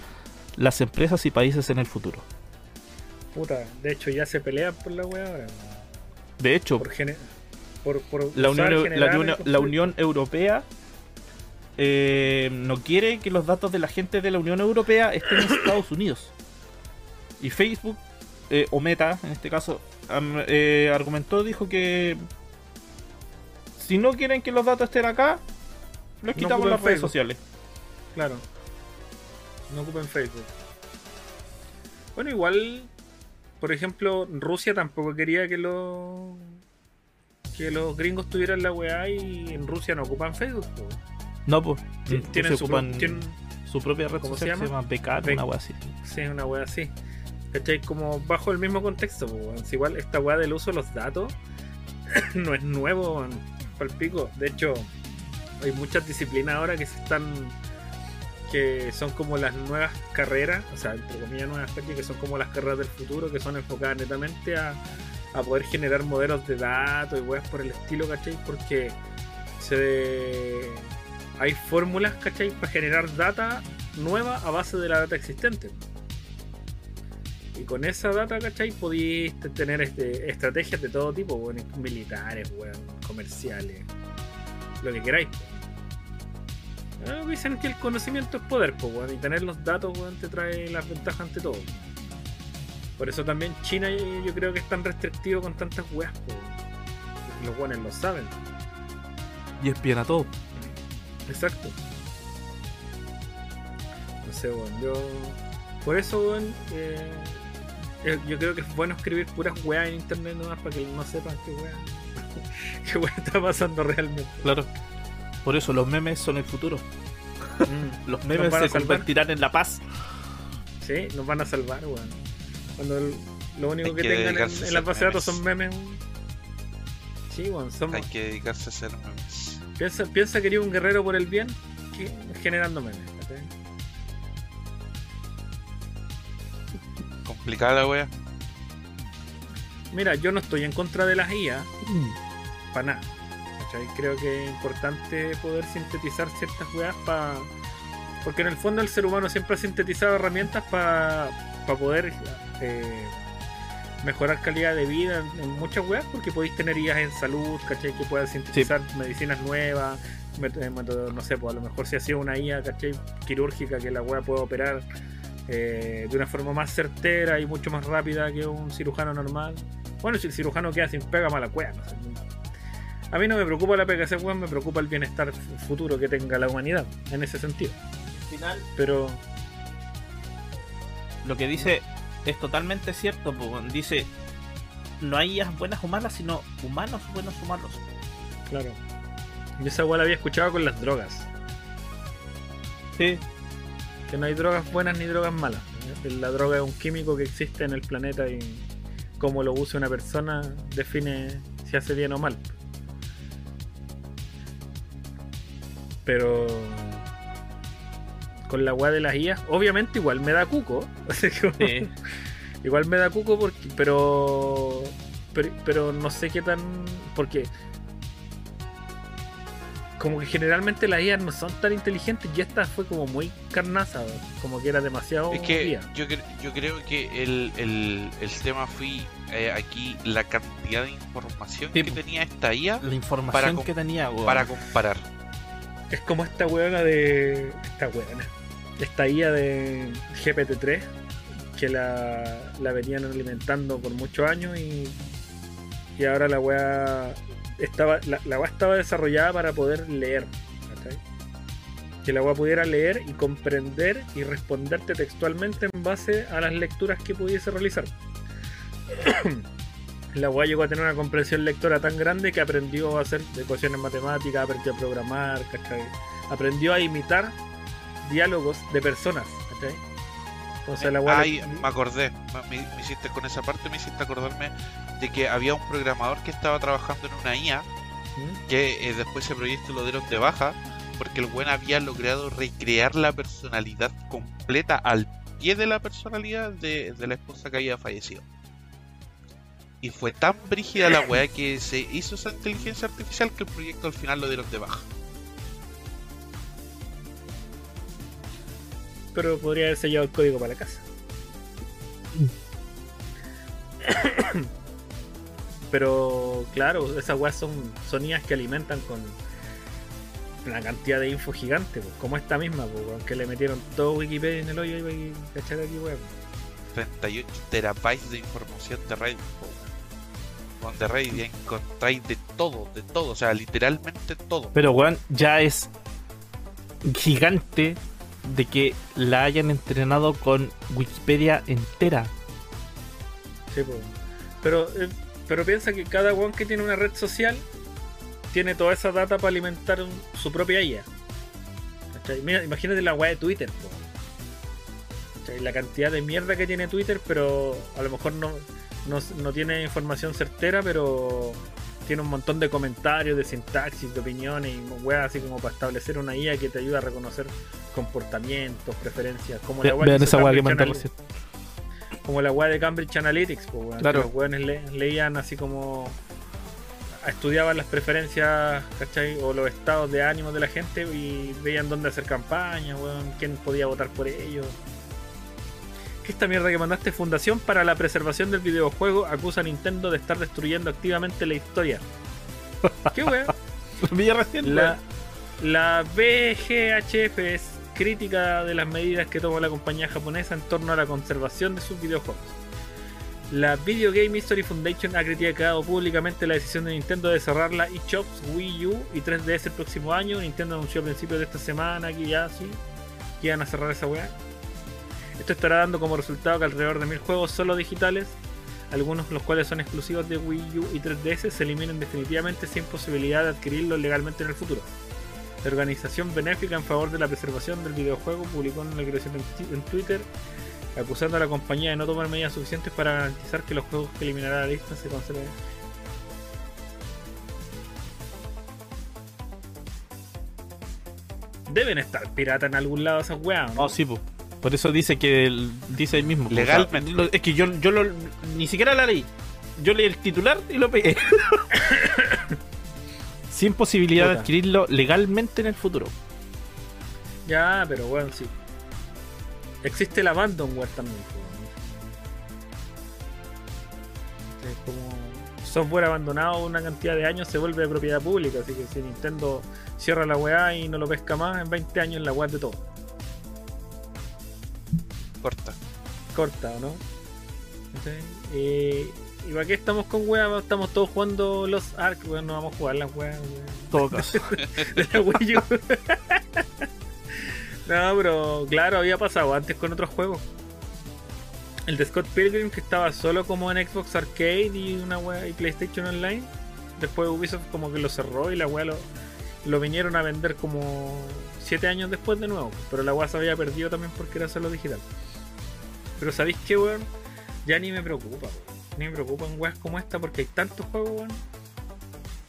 las empresas y países en el futuro. Puta, de hecho ya se pelean por la weá ahora. De hecho, Por, por, por la Unión, la generar Unión- el la conflicto. Unión Europea eh, no quiere que los datos de la gente de la Unión Europea estén en Estados Unidos. Y Facebook, eh, o Meta en este caso, eh, argumentó, dijo que si no quieren que los datos estén acá, los No quitamos ocupen las redes Facebook. sociales. Claro. No ocupen Facebook. Bueno, igual, por ejemplo, Rusia tampoco quería que los que los gringos tuvieran la weá y en Rusia no ocupan Facebook. po. No, pues. Ti- Tienen su, ocupan tienen- su propia red ¿cómo se social, se llama? llama una wea así. sí, una weá así. ¿Cachai? Como bajo el mismo contexto. po, igual esta weá del uso de los datos no es nuevo para el pico. De hecho, hay muchas disciplinas ahora que se están que son como las nuevas carreras, o sea, entre comillas nuevas que son como las carreras del futuro, que son enfocadas netamente a, a poder generar modelos de datos y weas por el estilo, ¿cachai? Porque se hay fórmulas, ¿cachai? Para generar data nueva a base de la data existente. Y con esa data, ¿cachai? Podéis tener este, estrategias de todo tipo, weón, militares, weón, comerciales, lo que queráis. Ah, dicen que el conocimiento es poder, pues, y tener los datos, te trae las ventajas ante todo. Por eso también China yo creo que es tan restrictivo con tantas weas. Porque los weones lo saben. Y espían a todo. Exacto. No sé, weón. Yo. Por eso, weón. eh, eh, yo creo que es bueno escribir puras weas en internet nomás para que no sepan qué wea. qué wea está pasando realmente. Claro. Por eso los memes son el futuro. Mm. Los memes se salvar. convertirán en la paz. Sí, nos van a salvar, weón. Cuando el- lo único Hay que, que tengan en, en las bases de datos son memes. Sí, weón. Somos, Hay que dedicarse a hacer memes. piensa, piensa que eres un guerrero por el bien que, generando memes. Complicada la wea. Mira, yo no estoy en contra de las IA, para nada. ¿cachai? Creo que es importante poder sintetizar ciertas weas para. Porque en el fondo el ser humano siempre ha sintetizado herramientas para poder eh, mejorar calidad de vida en, en muchas weas, porque podéis tener IAs en salud, ¿cachai? Que puedan sintetizar medicinas nuevas, eh, no sé, pues a lo mejor si ha sido una IA, ¿cachai? Quirúrgica que la wea pueda operar eh, de una forma más certera y mucho más rápida que un cirujano normal. Bueno, si el cirujano queda sin pega, mala cueva. no sé. A mí no me preocupa la pega de ese weón, me preocupa el bienestar futuro que tenga la humanidad, en ese sentido. Al final, Pero, lo que dice es totalmente cierto. Dice, no hay IAs buenas o malas, sino humanos buenos o malos. claro. Yo esa weá la había escuchado con las drogas. Sí. Que no hay drogas buenas ni drogas malas. La droga es un químico que existe en el planeta y cómo lo use una persona define si hace bien o mal. Pero con la weá de las IAs, obviamente igual me da cuco. Sí. Igual me da cuco porque, pero, pero pero no sé qué tan porque como que generalmente las IAs no son tan inteligentes y esta fue como muy carnaza, como que era demasiado Es que IA. yo, cre- yo creo que el, el, el tema fue eh, aquí la cantidad de información Sí, que tenía esta IA La información Para que tenía, weón. para comparar. Es como esta weona de esta weona, esta IA de GPT-3 que la, venían alimentando por muchos años y, y ahora la weá estaba la, la weá estaba desarrollada para poder leer ¿cachai? que la weá pudiera leer y comprender y responderte textualmente en base a las lecturas que pudiese realizar la weá llegó a tener una comprensión lectora tan grande que aprendió a hacer ecuaciones matemáticas aprendió a programar ¿cachai? aprendió a imitar diálogos de personas ¿cachai? entonces la Ay, me acordé, me, me hiciste con esa parte, me hiciste acordarme de que había un programador que estaba trabajando en una IA ¿Mm? que eh, después ese proyecto lo dieron de baja porque el buen había logrado recrear la personalidad completa al pie de la personalidad de, de la esposa que había fallecido. Y fue tan brígida la weá que se hizo esa inteligencia artificial que el proyecto al final lo dieron de baja. Pero podría haber sellado el código para la casa. Pero claro, esas weas son sonías que alimentan con una cantidad de info gigante, pues, como esta misma, pues, weón, que le metieron todo Wikipedia en el hoyo y va a cachar aquí, weón. 38 terabytes de información de Reddit. po, weón. Con de Reddit ya encontráis de todo, de todo, o sea, literalmente todo. Pero, weón, ya es gigante de que la hayan entrenado con Wikipedia entera. Sí, pues. Pero, eh, pero piensa que cada weón que tiene una red social tiene toda esa data para alimentar su propia IA. Imagínate la weá de Twitter. La cantidad de mierda que tiene Twitter, pero a lo mejor no, no, no tiene información certera, pero tiene un montón de comentarios, de sintaxis, de opiniones y weas así como para establecer una IA que te ayuda a reconocer comportamientos, preferencias, como la hizo esa weá que como la weá de Cambridge Analytics, pues, Claro. los weones le- leían así como estudiaban las preferencias, ¿cachai? O los estados de ánimo de la gente y veían dónde hacer campaña, weón, quién podía votar por ellos. ¿Qué esta mierda que mandaste? Fundación para la Preservación del Videojuego acusa a Nintendo de estar destruyendo activamente la historia. ¿Qué weón? Recién, La, la BGHF es crítica de las medidas que toma la compañía japonesa en torno a la conservación de sus videojuegos. La Video Game History Foundation ha criticado públicamente la decisión de Nintendo de cerrar la eShops Wii U y 3DS el próximo año. Nintendo anunció a principios de esta semana que ya sí, que iban a cerrar esa weá. Esto estará dando como resultado que alrededor de mil juegos solo digitales, algunos los cuales son exclusivos de Wii U y 3DS, se eliminen definitivamente sin posibilidad de adquirirlos legalmente en el futuro. La organización benéfica en favor de la preservación del videojuego publicó una declaración en Twitter acusando a la compañía de no tomar medidas suficientes para garantizar que los juegos que eliminará la lista se conserven. Deben estar pirata en algún lado esas weas, ¿no? Oh, sí, po. Por eso dice que el- dice ahí mismo. po. Legalmente. O sea, lo- es que yo, yo lo- ni siquiera la leí. Yo leí el titular y lo pegué. Sin posibilidad de adquirirlo legalmente en el futuro. Ya, pero bueno, sí. Existe el abandonware también. po. Es como software abandonado una cantidad de años se vuelve de propiedad pública, así que si Nintendo cierra la weá y no lo pesca más, en 20 años la weá de todo. Corta. Corta, ¿o ¿no? Eh, ¿Y para qué estamos con weá? Estamos todos jugando los Ark, weón, no vamos a jugar las weas, todo caso. de la Wii U. no, pero claro, había pasado antes con otros juegos. El de Scott Pilgrim que estaba solo como en Xbox Arcade y una wea y PlayStation Online. Después Ubisoft como que lo cerró y la wea lo, lo vinieron a vender como 7 años después de nuevo. Pero la wea se había perdido también porque era solo digital. Pero ¿sabéis qué, weón? Ya ni me preocupa, weón. Ni me preocupan weas como esta porque hay tantos juegos, weón.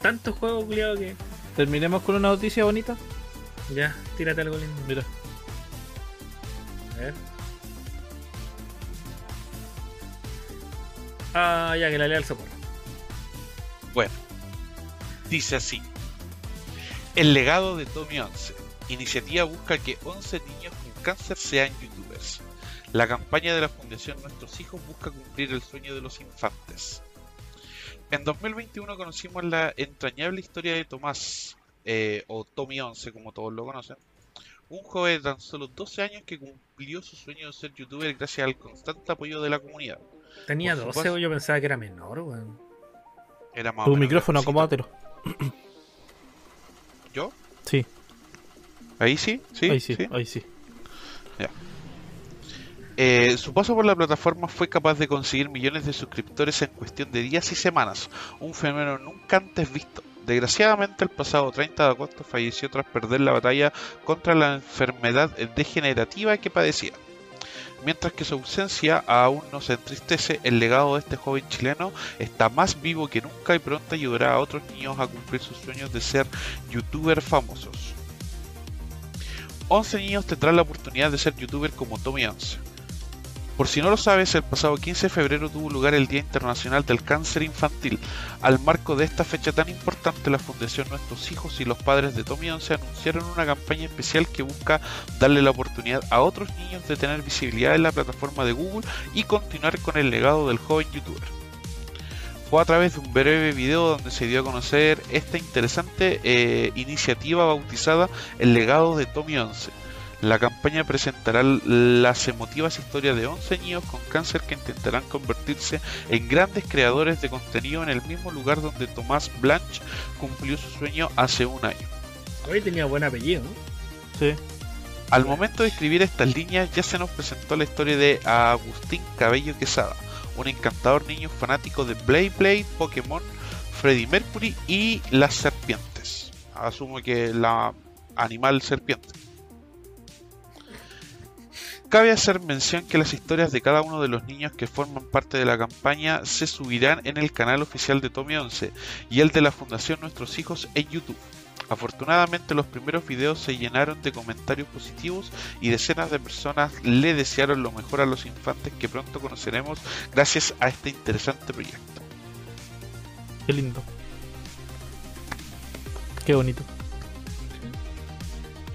Tantos juegos, culiado, que Terminemos con una noticia bonita. ya, tírate algo lindo. Mira. A ver. Ah, ya que la lea el socorro. Bueno, dice así: El legado de Tommy 11. Iniciativa busca que 11 niños con cáncer sean youtubers. La campaña de la Fundación Nuestros Hijos busca cumplir el sueño de los infantes. En 2021 conocimos la entrañable historia de Tomás, eh, o Tommy 11 como todos lo conocen, un joven de tan solo 12 años que cumplió su sueño de ser youtuber gracias al constante apoyo de la comunidad. Tenía Por 12 supuesto. o yo pensaba que era menor, weón. Era más o Tu menos micrófono, acomódatelo. ¿Yo? Sí, Ahí sí, sí, ahí sí, ahí sí. Eh, su paso por la plataforma fue capaz de conseguir millones de suscriptores en cuestión de días y semanas, un fenómeno nunca antes visto. Desgraciadamente, el pasado 30 de agosto falleció tras perder la batalla contra la enfermedad degenerativa que padecía. Mientras que su ausencia aún nos entristece, el legado de este joven chileno está más vivo que nunca y pronto ayudará a otros niños a cumplir sus sueños de ser youtubers famosos. 11 niños tendrán la oportunidad de ser youtuber como Tommy 11. Por si no lo sabes, el pasado 15 de febrero tuvo lugar el Día Internacional del Cáncer Infantil. Al marco de esta fecha tan importante, la Fundación Nuestros Hijos y los padres de Tommy 11 anunciaron una campaña especial que busca darle la oportunidad a otros niños de tener visibilidad en la plataforma de Google y continuar con el legado del joven youtuber. Fue a través de un breve video donde se dio a conocer esta interesante eh, iniciativa bautizada El legado de Tommy 11. La campaña presentará las emotivas historias de 11 niños con cáncer que intentarán convertirse en grandes creadores de contenido en el mismo lugar donde Tomás Blanche cumplió su sueño hace un año. Hoy tenía buen apellido, ¿no? Sí. Al momento de escribir estas líneas ya se nos presentó la historia de Agustín Cabello Quesada, un encantador niño fanático de Blade Blade, Pokémon, Freddy Mercury y las serpientes. Asumo que la animal serpiente. Cabe hacer mención que las historias de cada uno de los niños que forman parte de la campaña se subirán en el canal oficial de Tommy 11 y el de la Fundación Nuestros Hijos en YouTube. Afortunadamente los primeros videos se llenaron de comentarios positivos y decenas de personas le desearon lo mejor a los infantes que pronto conoceremos gracias a este interesante proyecto. Qué lindo. Qué bonito.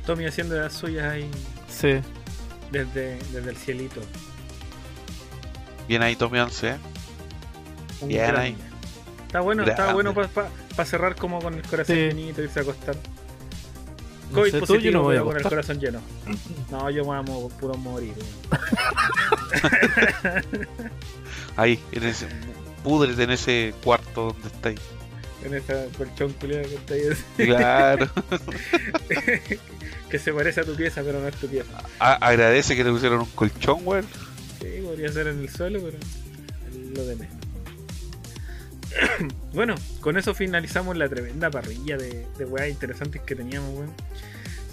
Tommy haciendo las suyas ahí Sí. Desde, desde el cielito. Bien ahí, Tommy 11, ¿eh? Un Bien grande. ahí. Está bueno, está bueno para cerrar como con el corazón Sí. llenito, irse a acostar. No COVID sé, tú, positivo, yo no voy a con el corazón lleno. No, yo me amo puro morir. Ahí, en ese. Púdrete en ese cuarto donde estáis. En esa colchón culiado que está ahí. Claro. que se parece a tu pieza, pero no es tu pieza. A- agradece que te pusieron un colchón, weón. Sí, podría ser en el suelo, pero lo de menos. bueno, con eso finalizamos la tremenda parrilla de, de weas interesantes que teníamos, weón.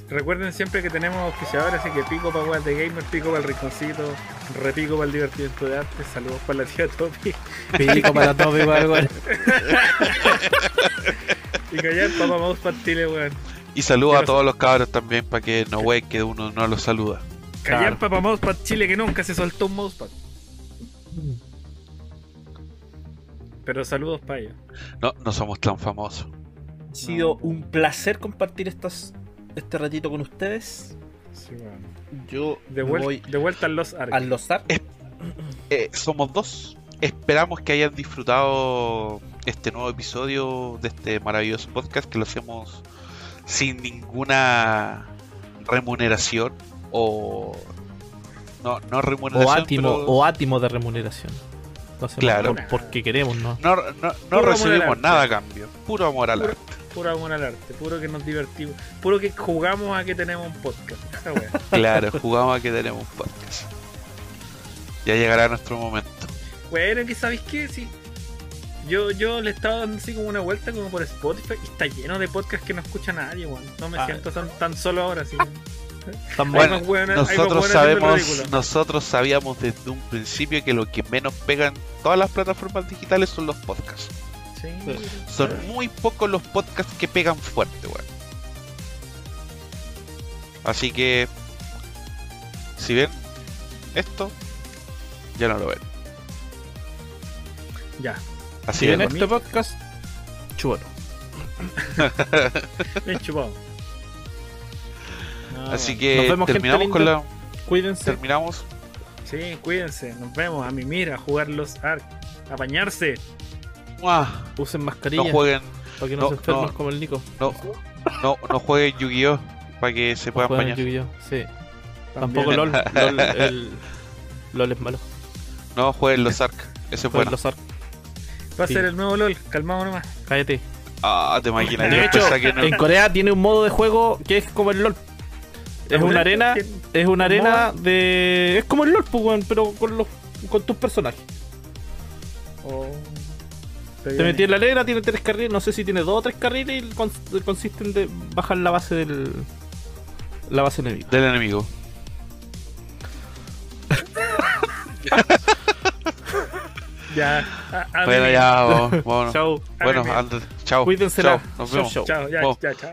Recuerden siempre que tenemos auspiciadores, así que pico para weas de gamer, pico para el rinconcito, repico para el divertimento de arte, saludos para la tía Topi Pico para igual, weón. y callar papá mouse Chile, weón. Y saludos ¿Qué a todos los cabros también para que no weón que uno no los saluda. Callar Claro. papá mousepad Chile que nunca se soltó un mousepad. Pero saludos para ellos. No, no somos tan famosos. Ha sido un placer compartir estas, este ratito con ustedes. Sí, weón. Yo de, vuel- voy de vuelta a los arcos. a los Ark. Eh, somos dos. Esperamos que hayan disfrutado este nuevo episodio de este maravilloso podcast que lo hacemos sin ninguna remuneración o no no O remuneración átimo, pero o átimo de remuneración. Claro. por- porque queremos, ¿no? no, no, recibimos nada a cambio puro amor al Puro- arte Puro amor al arte, puro que nos divertimos, puro que jugamos a que tenemos un podcast. Esa wea. claro jugamos a que tenemos un podcast ya llegará nuestro momento Bueno, que sabéis qué, sí. Yo, yo le estaba dando así como una vuelta como por Spotify y está lleno de podcasts que no escucha nadie, weón. No me Ah. siento tan, tan solo ahora, sí. Están Hay Bueno, más nosotros sabemos nosotros sabíamos desde un principio que lo que menos pegan todas las plataformas digitales son los podcasts Sí. Son muy pocos los podcasts que pegan fuerte, weón. Así que, si ven esto, ya no lo ven. Ya. Así en este podcast, chúbalo. Bien chupado. No, Así que Nos vemos, gente terminamos con la. Cuídense. Terminamos. Sí, cuídense. Nos vemos. A mi mira, a jugar los ARC. A bañarse. ¡Mua! Usen No mascarilla jueguen, para que no, no, se enfermen no. como el Nico. no, no, no jueguen Yu-Gi-Oh! para que se puedan bañar. Yu-Gi-Oh! Sí. Tampoco LOL. LOL, el... LOL es malo. No jueguen los Ark. Ese es bueno. los Ark. Va a Sí. ser el nuevo LOL. Calmado nomás. Cállate. Ah, te imaginas. De hecho, pensaba que no- en Corea tiene un modo de juego que es como el LOL. Es una arena, es una arena de. Es como el LOL, pues, pero con los con tus personajes. Oh, Te metí en la arena, tiene tres carriles, no sé si tiene dos o tres carriles y cons- consiste en de bajar la base del. La base enemiga. del enemigo. Ya. A, a Bueno, ya, vamos. Bueno, Ándale. ande- chao. Cuídense Chao, nos vemos. chao. Chao, ya, ya, chao.